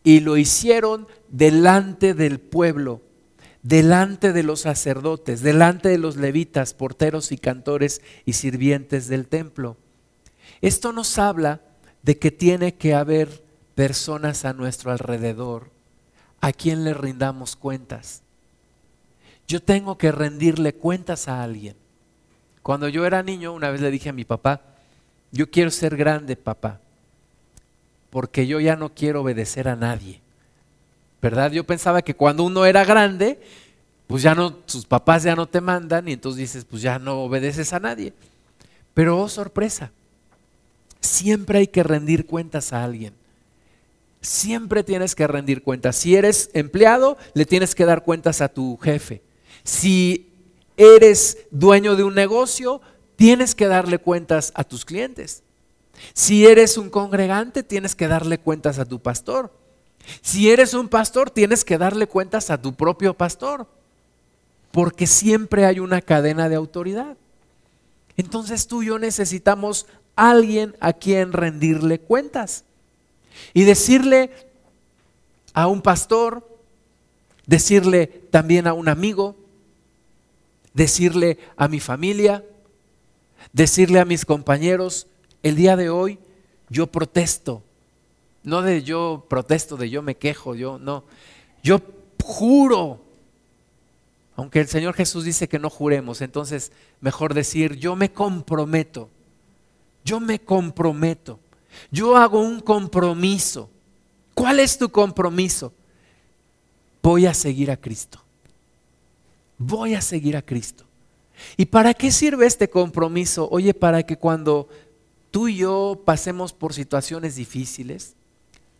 Y lo hicieron delante del pueblo delante de los sacerdotes, delante de los levitas, porteros y cantores y sirvientes del templo. Esto nos habla de que tiene que haber personas a nuestro alrededor a quien le rindamos cuentas. Yo tengo que rendirle cuentas a alguien. Cuando yo era niño, una vez le dije a mi papá, yo quiero ser grande, papá, porque yo ya no quiero obedecer a nadie. ¿verdad? Yo pensaba que cuando uno era grande, pues ya no, sus papás ya no te mandan y entonces dices, pues ya no obedeces a nadie. Pero oh sorpresa, siempre hay que rendir cuentas a alguien. Siempre tienes que rendir cuentas. Si eres empleado, le tienes que dar cuentas a tu jefe. Si eres dueño de un negocio, tienes que darle cuentas a tus clientes. Si eres un congregante, tienes que darle cuentas a tu pastor. Si eres un pastor, tienes que darle cuentas a tu propio pastor, porque siempre hay una cadena de autoridad. Entonces tú y yo necesitamos alguien a quien rendirle cuentas y decirle a un pastor, decirle también a un amigo, decirle a mi familia, decirle a mis compañeros, el día de hoy yo protesto no de yo protesto, de yo me quejo, yo no. Yo juro. Aunque el Señor Jesús dice que no juremos, entonces mejor decir, yo me comprometo. Yo me comprometo. Yo hago un compromiso. ¿Cuál es tu compromiso? Voy a seguir a Cristo. Voy a seguir a Cristo. ¿Y para qué sirve este compromiso? Oye, para que cuando tú y yo pasemos por situaciones difíciles,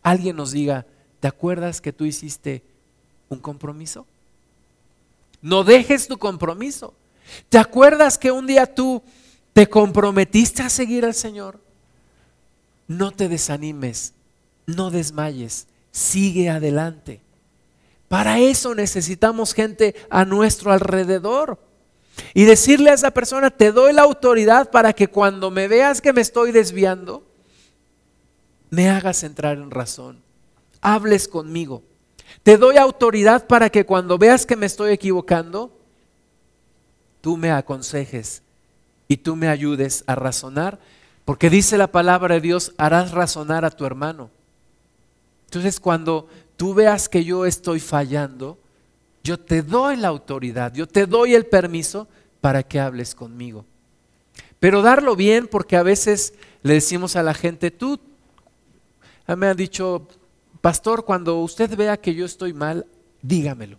alguien nos diga, ¿te acuerdas que tú hiciste un compromiso? No dejes tu compromiso. ¿Te acuerdas que un día tú te comprometiste a seguir al Señor? No te desanimes, no desmayes, sigue adelante. Para eso necesitamos gente a nuestro alrededor. Y decirle a esa persona, te doy la autoridad para que cuando me veas que me estoy desviando, me hagas entrar en razón. Hables conmigo. Te doy autoridad para que cuando veas que me estoy equivocando, tú me aconsejes y tú me ayudes a razonar, porque dice la palabra de Dios, harás razonar a tu hermano. Entonces cuando tú veas que yo estoy fallando, yo te doy la autoridad, yo te doy el permiso para que hables conmigo. Pero darlo bien, porque a veces le decimos a la gente, tú, me han dicho, pastor, cuando usted vea que yo estoy mal, dígamelo,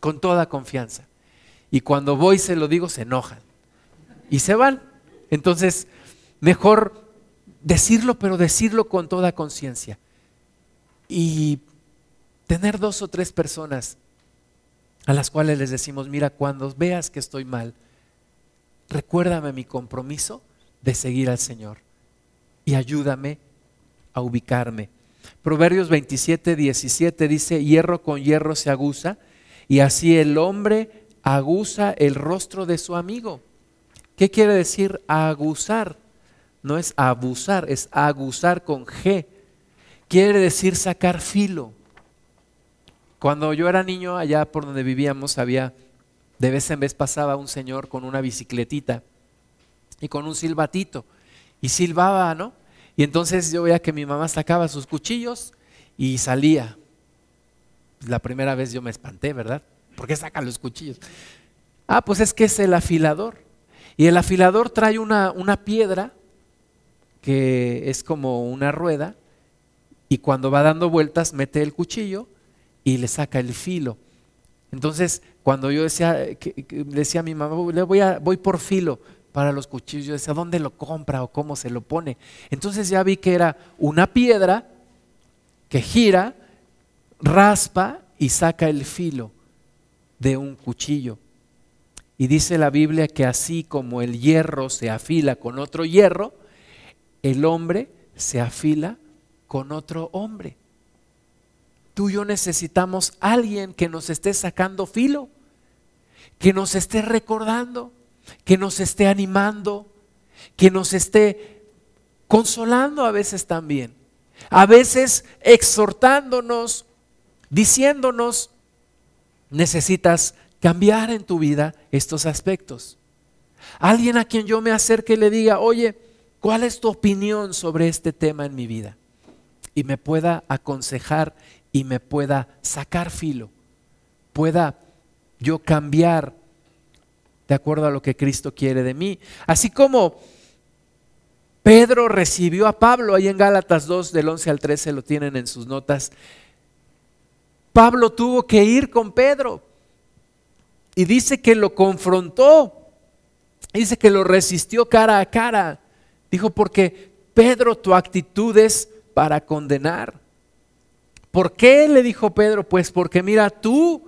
con toda confianza. Y cuando voy se lo digo, se enojan y se van. Entonces, mejor decirlo, pero decirlo con toda conciencia. Y tener dos o tres personas a las cuales les decimos, mira, cuando veas que estoy mal, recuérdame mi compromiso de seguir al Señor y ayúdame a ubicarme. Proverbios 27, 17 dice, hierro con hierro se aguza y así el hombre aguza el rostro de su amigo. ¿Qué quiere decir aguzar? No es abusar, es aguzar con G. Quiere decir sacar filo. Cuando yo era niño, allá por donde vivíamos, había, de vez en vez pasaba un señor con una bicicletita y con un silbatito. Y silbaba, ¿no? Y entonces yo veía que mi mamá sacaba sus cuchillos y salía. La primera vez yo me espanté, ¿verdad? ¿Por qué saca los cuchillos? Ah, pues es que es el afilador. Y el afilador trae una, una piedra que es como una rueda y cuando va dando vueltas mete el cuchillo y le saca el filo. Entonces, cuando yo decía, que, decía a mi mamá, voy, a, voy por filo para los cuchillos, yo decía, ¿dónde lo compra o cómo se lo pone? Entonces ya vi que era una piedra que gira, raspa y saca el filo de un cuchillo. Y dice la Biblia que así como el hierro se afila con otro hierro, el hombre se afila con otro hombre. Tú y yo necesitamos alguien que nos esté sacando filo, que nos esté recordando, que nos esté animando, que nos esté consolando a veces también, a veces exhortándonos, diciéndonos, necesitas cambiar en tu vida estos aspectos. Alguien a quien yo me acerque y le diga, oye, ¿cuál es tu opinión sobre este tema en mi vida? Y me pueda aconsejar y me pueda sacar filo, pueda yo cambiar de acuerdo a lo que Cristo quiere de mí. Así como Pedro recibió a Pablo, ahí en Gálatas 2 del 11 al 13 lo tienen en sus notas, Pablo tuvo que ir con Pedro y dice que lo confrontó, dice que lo resistió cara a cara. Dijo, porque Pedro, tu actitud es para condenar. ¿Por qué le dijo Pedro? Pues porque mira, tú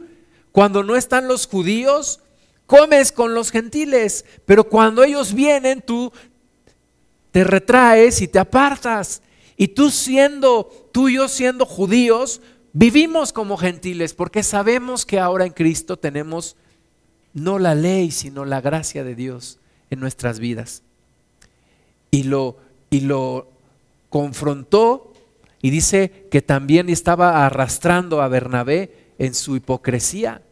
cuando no están los judíos, comes con los gentiles, pero cuando ellos vienen, tú te retraes y te apartas. Y tú siendo, tú y yo siendo judíos, Vivimos como gentiles porque sabemos que ahora en Cristo tenemos no la ley, sino la gracia de Dios en nuestras vidas. Y lo, y lo confrontó y dice que también estaba arrastrando a Bernabé en su hipocresía.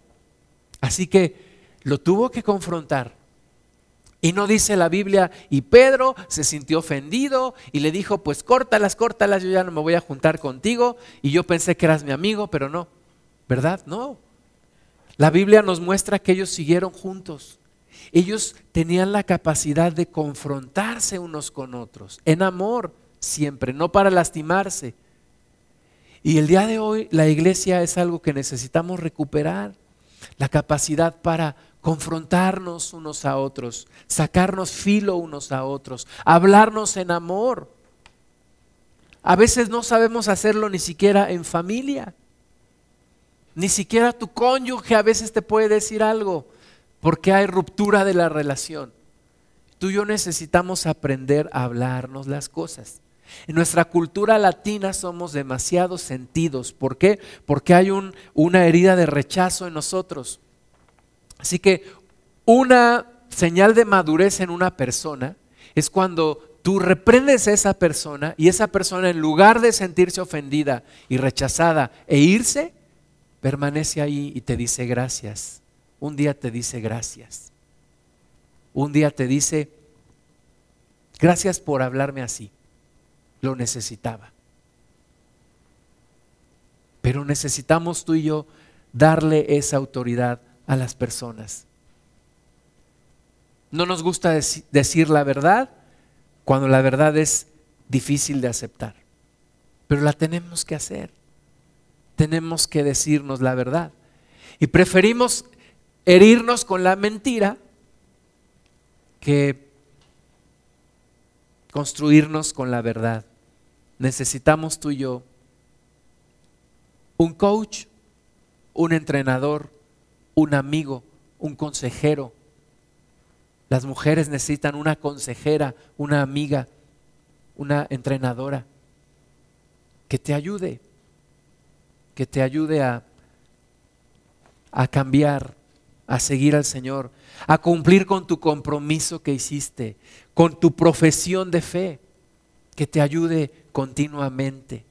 Así que lo tuvo que confrontar. Y no dice la Biblia, y Pedro se sintió ofendido y le dijo, pues córtalas, córtalas, yo ya no me voy a juntar contigo. Y yo pensé que eras mi amigo, pero no, ¿verdad? No. La Biblia nos muestra que ellos siguieron juntos. Ellos tenían la capacidad de confrontarse unos con otros, en amor siempre, no para lastimarse. Y el día de hoy la iglesia es algo que necesitamos recuperar, la capacidad para confrontarnos unos a otros, sacarnos filo unos a otros, hablarnos en amor. A veces no sabemos hacerlo ni siquiera en familia. Ni siquiera tu cónyuge a veces te puede decir algo. porque hay ruptura de la relación. Tú y yo necesitamos aprender a hablarnos las cosas. En nuestra cultura latina somos demasiado sentidos. ¿Por qué? Porque hay una herida de rechazo en nosotros. Así que una señal de madurez en una persona es cuando tú reprendes a esa persona y esa persona en lugar de sentirse ofendida y rechazada e irse, permanece ahí y te dice gracias. Un día te dice gracias. Un día te dice, gracias por hablarme así. Lo necesitaba. Pero necesitamos tú y yo darle esa autoridad a las personas. No nos gusta decir la verdad cuando la verdad es difícil de aceptar, pero la tenemos que hacer. Tenemos que decirnos la verdad. Y preferimos herirnos con la mentira que construirnos con la verdad. Necesitamos tú y yo un coach, un entrenador, un amigo, un consejero. Las mujeres necesitan una consejera, una amiga, una entrenadora que te ayude, que te ayude a, a cambiar, a seguir al Señor, a cumplir con tu compromiso que hiciste, con tu profesión de fe, que te ayude continuamente.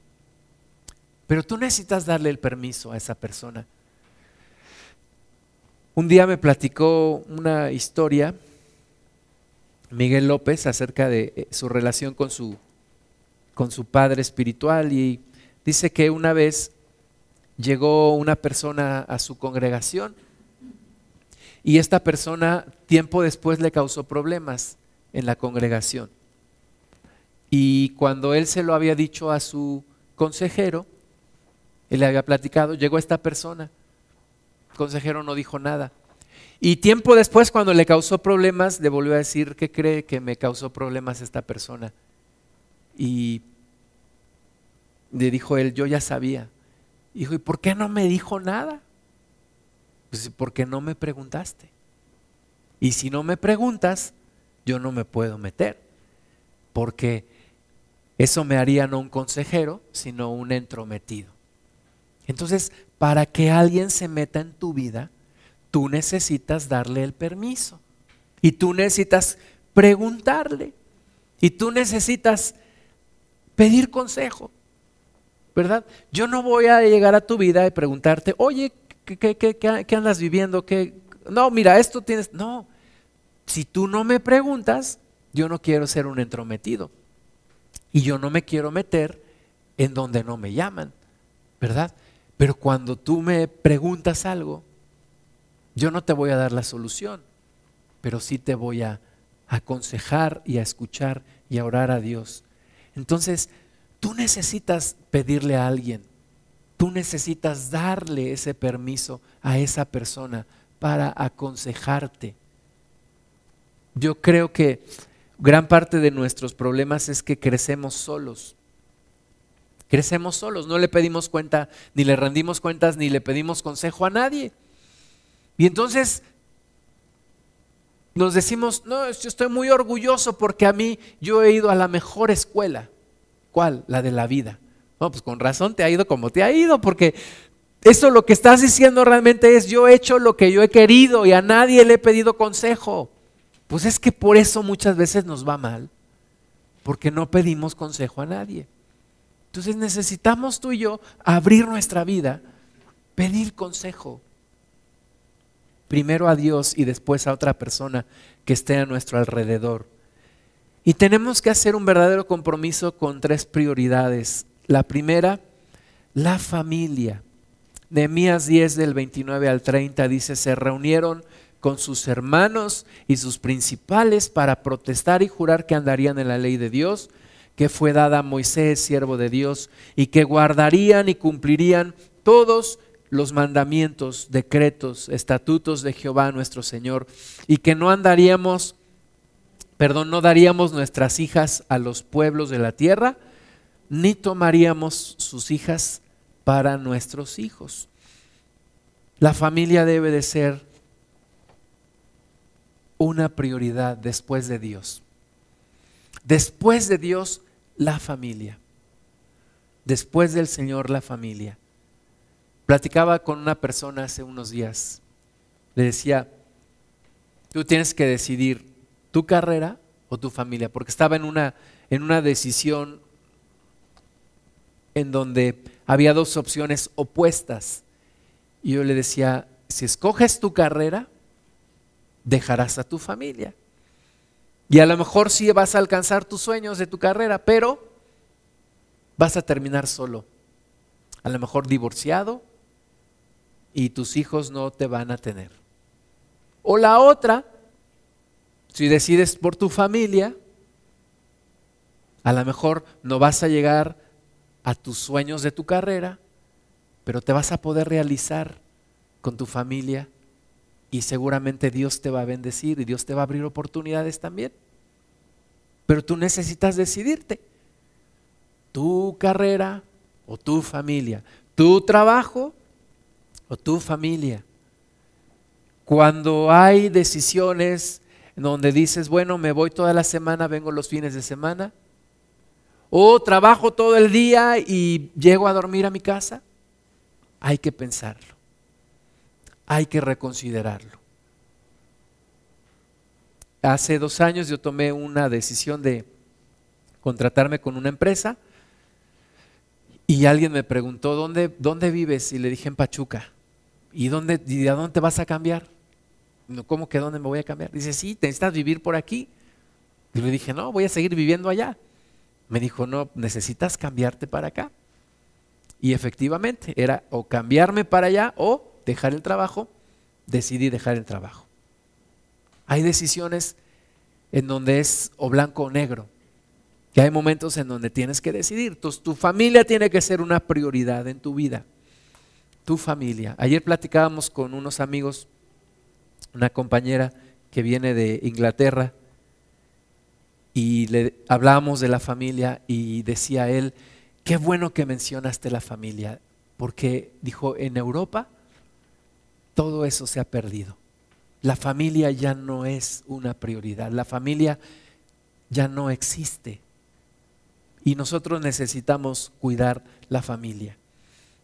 Pero tú necesitas darle el permiso a esa persona. Un día me platicó una historia Miguel López acerca de eh, su relación con su, con su padre espiritual y dice que una vez llegó una persona a su congregación y esta persona tiempo después le causó problemas en la congregación. Y cuando él se lo había dicho a su consejero, él le había platicado, llegó esta persona. El consejero no dijo nada. Y tiempo después, cuando le causó problemas, le volvió a decir, ¿qué cree que me causó problemas esta persona? Y le dijo él, yo ya sabía. Dijo, ¿y por qué no me dijo nada? Pues porque no me preguntaste. Y si no me preguntas, yo no me puedo meter. Porque eso me haría no un consejero, sino un entrometido. Entonces, para que alguien se meta en tu vida, tú necesitas darle el permiso. Y tú necesitas preguntarle. Y tú necesitas pedir consejo. ¿Verdad? Yo no voy a llegar a tu vida y preguntarte, oye, ¿qué, qué, andas viviendo? ¿Qué? No, mira, esto tienes... No, si tú no me preguntas, yo no quiero ser un entrometido. Y yo no me quiero meter en donde no me llaman, ¿verdad? Pero cuando tú me preguntas algo, yo no te voy a dar la solución, pero sí te voy a aconsejar y a escuchar y a orar a Dios. Entonces, tú necesitas pedirle a alguien, tú necesitas darle ese permiso a esa persona para aconsejarte. Yo creo que gran parte de nuestros problemas es que crecemos solos. Crecemos solos, no le pedimos cuenta, ni le rendimos cuentas, ni le pedimos consejo a nadie. Y entonces nos decimos, no, yo estoy muy orgulloso porque a mí yo he ido a la mejor escuela. ¿Cuál? La de la vida. No, pues con razón te ha ido como te ha ido, porque eso lo que estás diciendo realmente es yo he hecho lo que yo he querido y a nadie le he pedido consejo. Pues es que por eso muchas veces nos va mal, porque no pedimos consejo a nadie. Entonces necesitamos tú y yo abrir nuestra vida, pedir consejo. Primero a Dios y después a otra persona que esté a nuestro alrededor. Y tenemos que hacer un verdadero compromiso con tres prioridades. La primera, la familia. Nehemías 10 del 29 al 30 dice, se reunieron con sus hermanos y sus principales para protestar y jurar que andarían en la ley de Dios, que fue dada a Moisés, siervo de Dios, y que guardarían y cumplirían todos los mandamientos, decretos, estatutos de Jehová nuestro Señor, y que no andaríamos, perdón, no daríamos nuestras hijas a los pueblos de la tierra, ni tomaríamos sus hijas para nuestros hijos. La familia debe de ser una prioridad después de Dios. Después de Dios, la familia. Después del Señor, la familia. Platicaba con una persona hace unos días. Le decía, tú tienes que decidir tu carrera o tu familia, porque estaba en una, en una decisión en donde había dos opciones opuestas. Y yo le decía, si escoges tu carrera, dejarás a tu familia. Y a lo mejor sí vas a alcanzar tus sueños de tu carrera, pero vas a terminar solo. A lo mejor divorciado y tus hijos no te van a tener. O la otra, si decides por tu familia, a lo mejor no vas a llegar a tus sueños de tu carrera, pero te vas a poder realizar con tu familia y seguramente Dios te va a bendecir y Dios te va a abrir oportunidades también. Pero tú necesitas decidirte. Tu carrera o tu familia, tu trabajo o tu familia. Cuando hay decisiones donde dices, bueno, me voy toda la semana, vengo los fines de semana, o trabajo todo el día y llego a dormir a mi casa, hay que pensarlo, hay que reconsiderarlo. Hace dos años yo tomé una decisión de contratarme con una empresa y alguien me preguntó, ¿dónde, dónde vives? Y le dije en Pachuca. ¿Y, dónde, ¿Y a dónde te vas a cambiar? ¿Cómo que dónde me voy a cambiar? Dice, sí, necesitas vivir por aquí. Y le dije, no, voy a seguir viviendo allá. Me dijo, no, necesitas cambiarte para acá. Y efectivamente, era o cambiarme para allá o dejar el trabajo. Decidí dejar el trabajo. Hay decisiones en donde es o blanco o negro. Y hay momentos en donde tienes que decidir. Entonces, tu familia tiene que ser una prioridad en tu vida. Tu familia. Ayer platicábamos con unos amigos una compañera que viene de Inglaterra y le hablábamos de la familia y decía él, qué bueno que mencionaste la familia, porque dijo, en Europa todo eso se ha perdido. La familia ya no es una prioridad, la familia ya no existe. Y nosotros necesitamos cuidar la familia,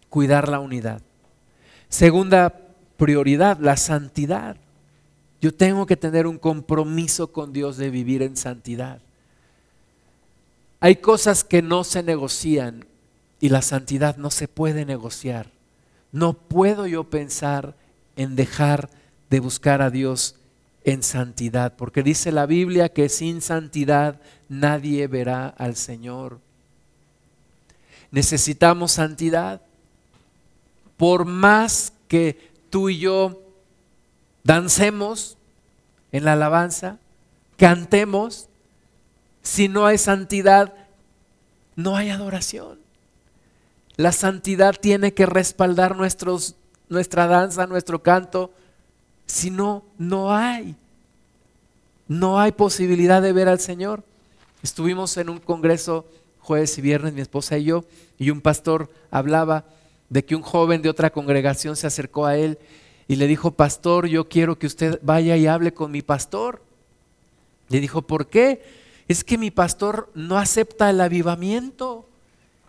cuidar la unidad. Segunda prioridad, la santidad. Yo tengo que tener un compromiso con Dios de vivir en santidad. Hay cosas que no se negocian y la santidad no se puede negociar. No puedo yo pensar en dejar de buscar a Dios en santidad, porque dice la Biblia que sin santidad nadie verá al Señor. Necesitamos santidad. Por más que tú y yo dancemos en la alabanza, cantemos, si no hay santidad, no hay adoración. La santidad tiene que respaldar nuestros, nuestra danza, nuestro canto, si no, no hay. No hay posibilidad de ver al Señor. Estuvimos en un congreso jueves y viernes, mi esposa y yo, y un pastor hablaba de que un joven de otra congregación se acercó a él y le dijo, pastor, yo quiero que usted vaya y hable con mi pastor. Le dijo, ¿por qué? Es que mi pastor no acepta el avivamiento.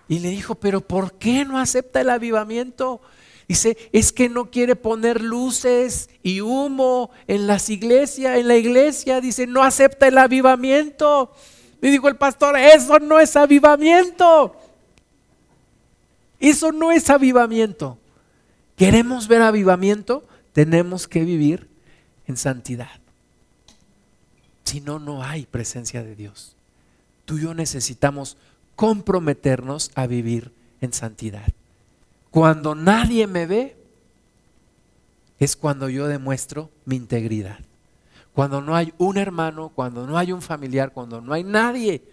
Y le dijo, pero ¿por qué no acepta el avivamiento? Dice, es que no quiere poner luces y humo en las iglesias, en la iglesia. Dice, no acepta el avivamiento. Le dijo el pastor, eso no es avivamiento. Eso no es avivamiento. ¿Queremos ver avivamiento? tenemos que vivir en santidad. Si no, no hay presencia de Dios. Tú y yo necesitamos comprometernos a vivir en santidad. Cuando nadie me ve, es cuando yo demuestro mi integridad. Cuando no hay un hermano, cuando no hay un familiar, cuando no hay nadie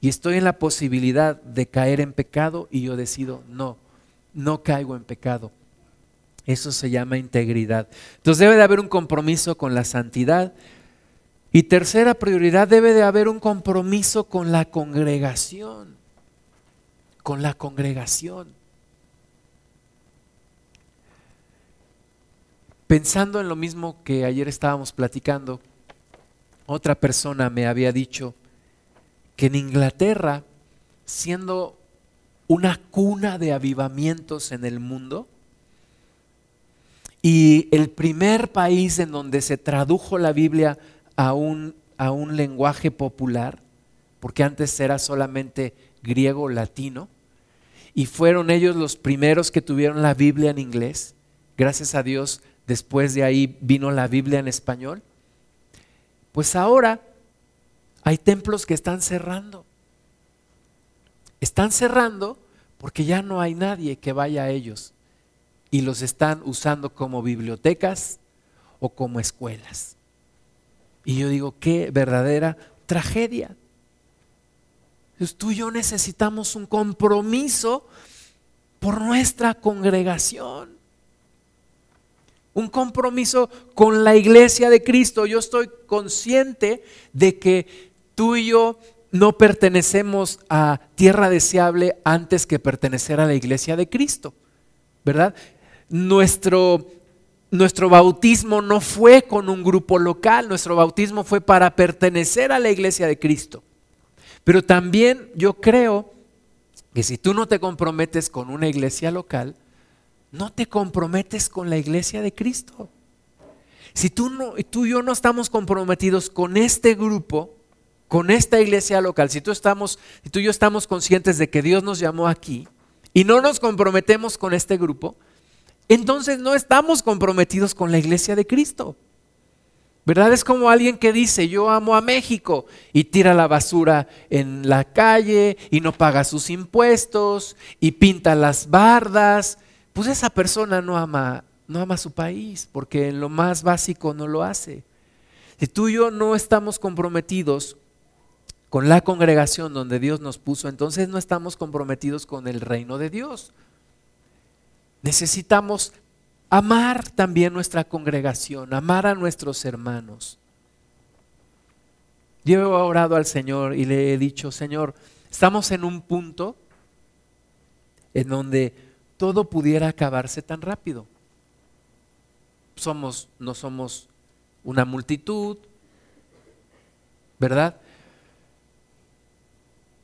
y estoy en la posibilidad de caer en pecado y yo decido, no, no caigo en pecado eso se llama integridad. Entonces debe de haber un compromiso con la santidad. Y tercera prioridad, debe de haber un compromiso con la congregación. Con la congregación. Pensando en lo mismo que ayer estábamos platicando, otra persona me había dicho que en Inglaterra, siendo una cuna de avivamientos en el mundo, y el primer país en donde se tradujo la Biblia a un, a un lenguaje popular, porque antes era solamente griego latino, y fueron ellos los primeros que tuvieron la Biblia en inglés. Gracias a Dios, después de ahí vino la Biblia en español. Pues ahora hay templos que están cerrando. Están cerrando porque ya no hay nadie que vaya a ellos y los están usando como bibliotecas o como escuelas. Y yo digo, qué verdadera tragedia. Tú y yo necesitamos un compromiso por nuestra congregación. Un compromiso con la iglesia de Cristo. Yo estoy consciente de que tú y yo no pertenecemos a tierra deseable antes que pertenecer a la iglesia de Cristo. ¿Verdad? Nuestro, nuestro bautismo no fue con un grupo local, nuestro bautismo fue para pertenecer a la iglesia de Cristo. Pero también yo creo que si tú no te comprometes con una iglesia local, no te comprometes con la iglesia de Cristo. Si tú, no, tú y yo no estamos comprometidos con este grupo, con esta iglesia local, si tú, estamos, si tú y yo estamos conscientes de que Dios nos llamó aquí y no nos comprometemos con este grupo, entonces no estamos comprometidos con la iglesia de Cristo. ¿Verdad? Es como alguien que dice, yo amo a México y tira la basura en la calle y no paga sus impuestos y pinta las bardas. Pues esa persona no ama, no ama su país porque en lo más básico no lo hace. Si tú y yo no estamos comprometidos con la congregación donde Dios nos puso, entonces no estamos comprometidos con el reino de Dios. Necesitamos amar también nuestra congregación, amar a nuestros hermanos. Yo he orado al Señor y le he dicho, Señor, estamos en un punto en donde todo pudiera acabarse tan rápido. Somos, no somos una multitud, ¿verdad?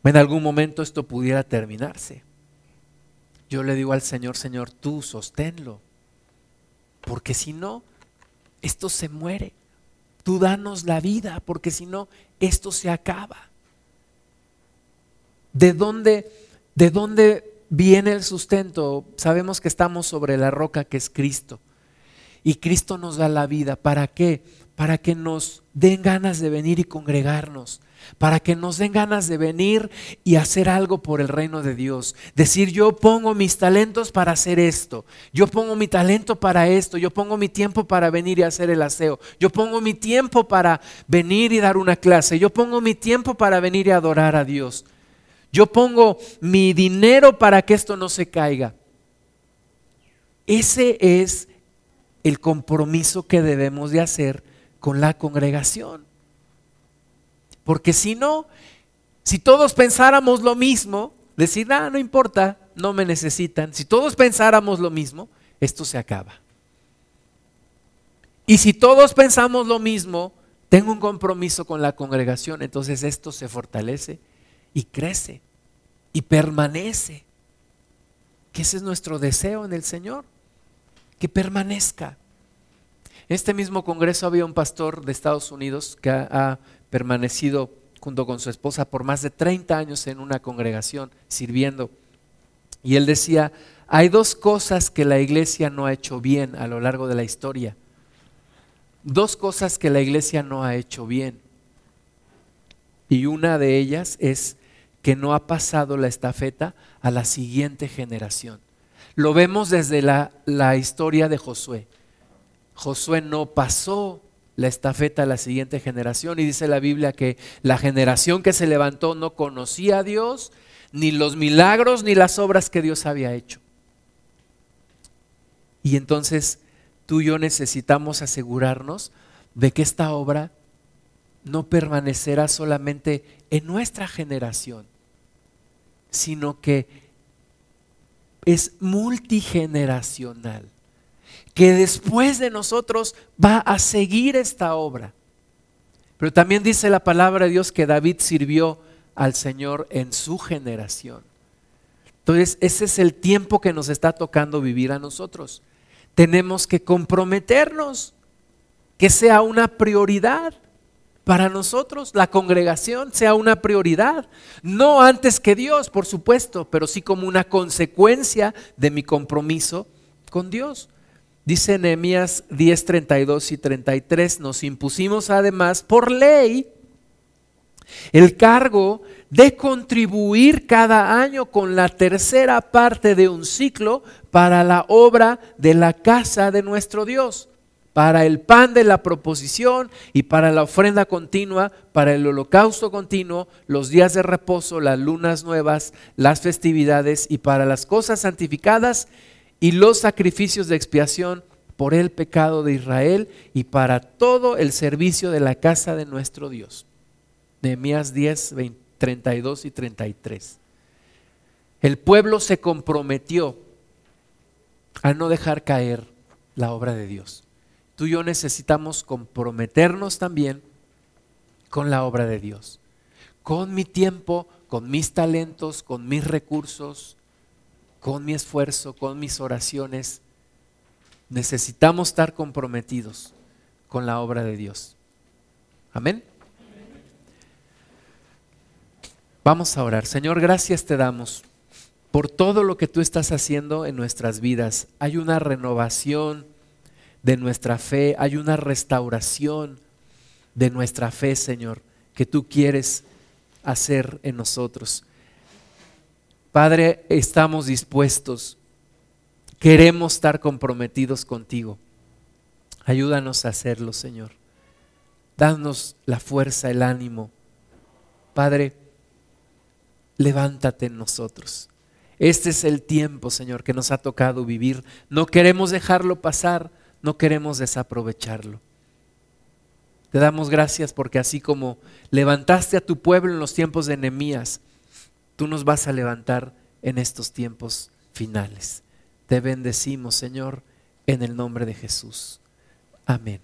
En algún momento esto pudiera terminarse. Yo le digo al Señor, Señor, tú sosténlo porque si no, esto se muere. Tú danos la vida, porque si no, esto se acaba. ¿De dónde, ¿De dónde viene el sustento? Sabemos que estamos sobre la roca que es Cristo. Y Cristo nos da la vida. ¿Para qué? Para que nos den ganas de venir y congregarnos para que nos den ganas de venir y hacer algo por el reino de Dios. Decir, yo pongo mis talentos para hacer esto, yo pongo mi talento para esto, yo pongo mi tiempo para venir y hacer el aseo, yo pongo mi tiempo para venir y dar una clase, yo pongo mi tiempo para venir y adorar a Dios. Yo pongo mi dinero para que esto no se caiga. Ese es el compromiso que debemos de hacer con la congregación. Porque si no, si todos pensáramos lo mismo, decir, ah, no importa, no me necesitan, si todos pensáramos lo mismo, esto se acaba. Y si todos pensamos lo mismo, tengo un compromiso con la congregación, entonces esto se fortalece y crece y permanece. Que ese es nuestro deseo en el Señor, que permanezca. En este mismo congreso había un pastor de Estados Unidos que ha, permanecido junto con su esposa por más de 30 años en una congregación sirviendo. Y él decía, hay dos cosas que la iglesia no ha hecho bien a lo largo de la historia. Dos cosas que la iglesia no ha hecho bien. Y una de ellas es que no ha pasado la estafeta a la siguiente generación. Lo vemos desde la, la historia de Josué. Josué no pasó la estafeta a la siguiente generación. Y dice la Biblia que la generación que se levantó no conocía a Dios, ni los milagros, ni las obras que Dios había hecho. Y entonces tú y yo necesitamos asegurarnos de que esta obra no permanecerá solamente en nuestra generación, sino que es multigeneracional que después de nosotros va a seguir esta obra. Pero también dice la palabra de Dios que David sirvió al Señor en su generación. Entonces, ese es el tiempo que nos está tocando vivir a nosotros. Tenemos que comprometernos, que sea una prioridad para nosotros, la congregación sea una prioridad. No antes que Dios, por supuesto, pero sí como una consecuencia de mi compromiso con Dios. Dice Nehemías 10, 32 y 33, nos impusimos además por ley el cargo de contribuir cada año con la tercera parte de un ciclo para la obra de la casa de nuestro Dios, para el pan de la proposición y para la ofrenda continua, para el holocausto continuo, los días de reposo, las lunas nuevas, las festividades y para las cosas santificadas y los sacrificios de expiación por el pecado de Israel y para todo el servicio de la casa de nuestro Dios. Nehemías 10, 32 y 33. El pueblo se comprometió a no dejar caer la obra de Dios. Tú y yo necesitamos comprometernos también con la obra de Dios, con mi tiempo, con mis talentos, con mis recursos, con mi esfuerzo, con mis oraciones. Necesitamos estar comprometidos con la obra de Dios. Amén. Vamos a orar. Señor, gracias te damos por todo lo que tú estás haciendo en nuestras vidas. Hay una renovación de nuestra fe, hay una restauración de nuestra fe, Señor, que tú quieres hacer en nosotros. Padre, estamos dispuestos, queremos estar comprometidos contigo. Ayúdanos a hacerlo, Señor. Danos la fuerza, el ánimo. Padre, levántate en nosotros. Este es el tiempo, Señor, que nos ha tocado vivir. No queremos dejarlo pasar, no queremos desaprovecharlo. Te damos gracias porque así como levantaste a tu pueblo en los tiempos de Nehemías, tú nos vas a levantar en estos tiempos finales. Te bendecimos, Señor, en el nombre de Jesús. Amén.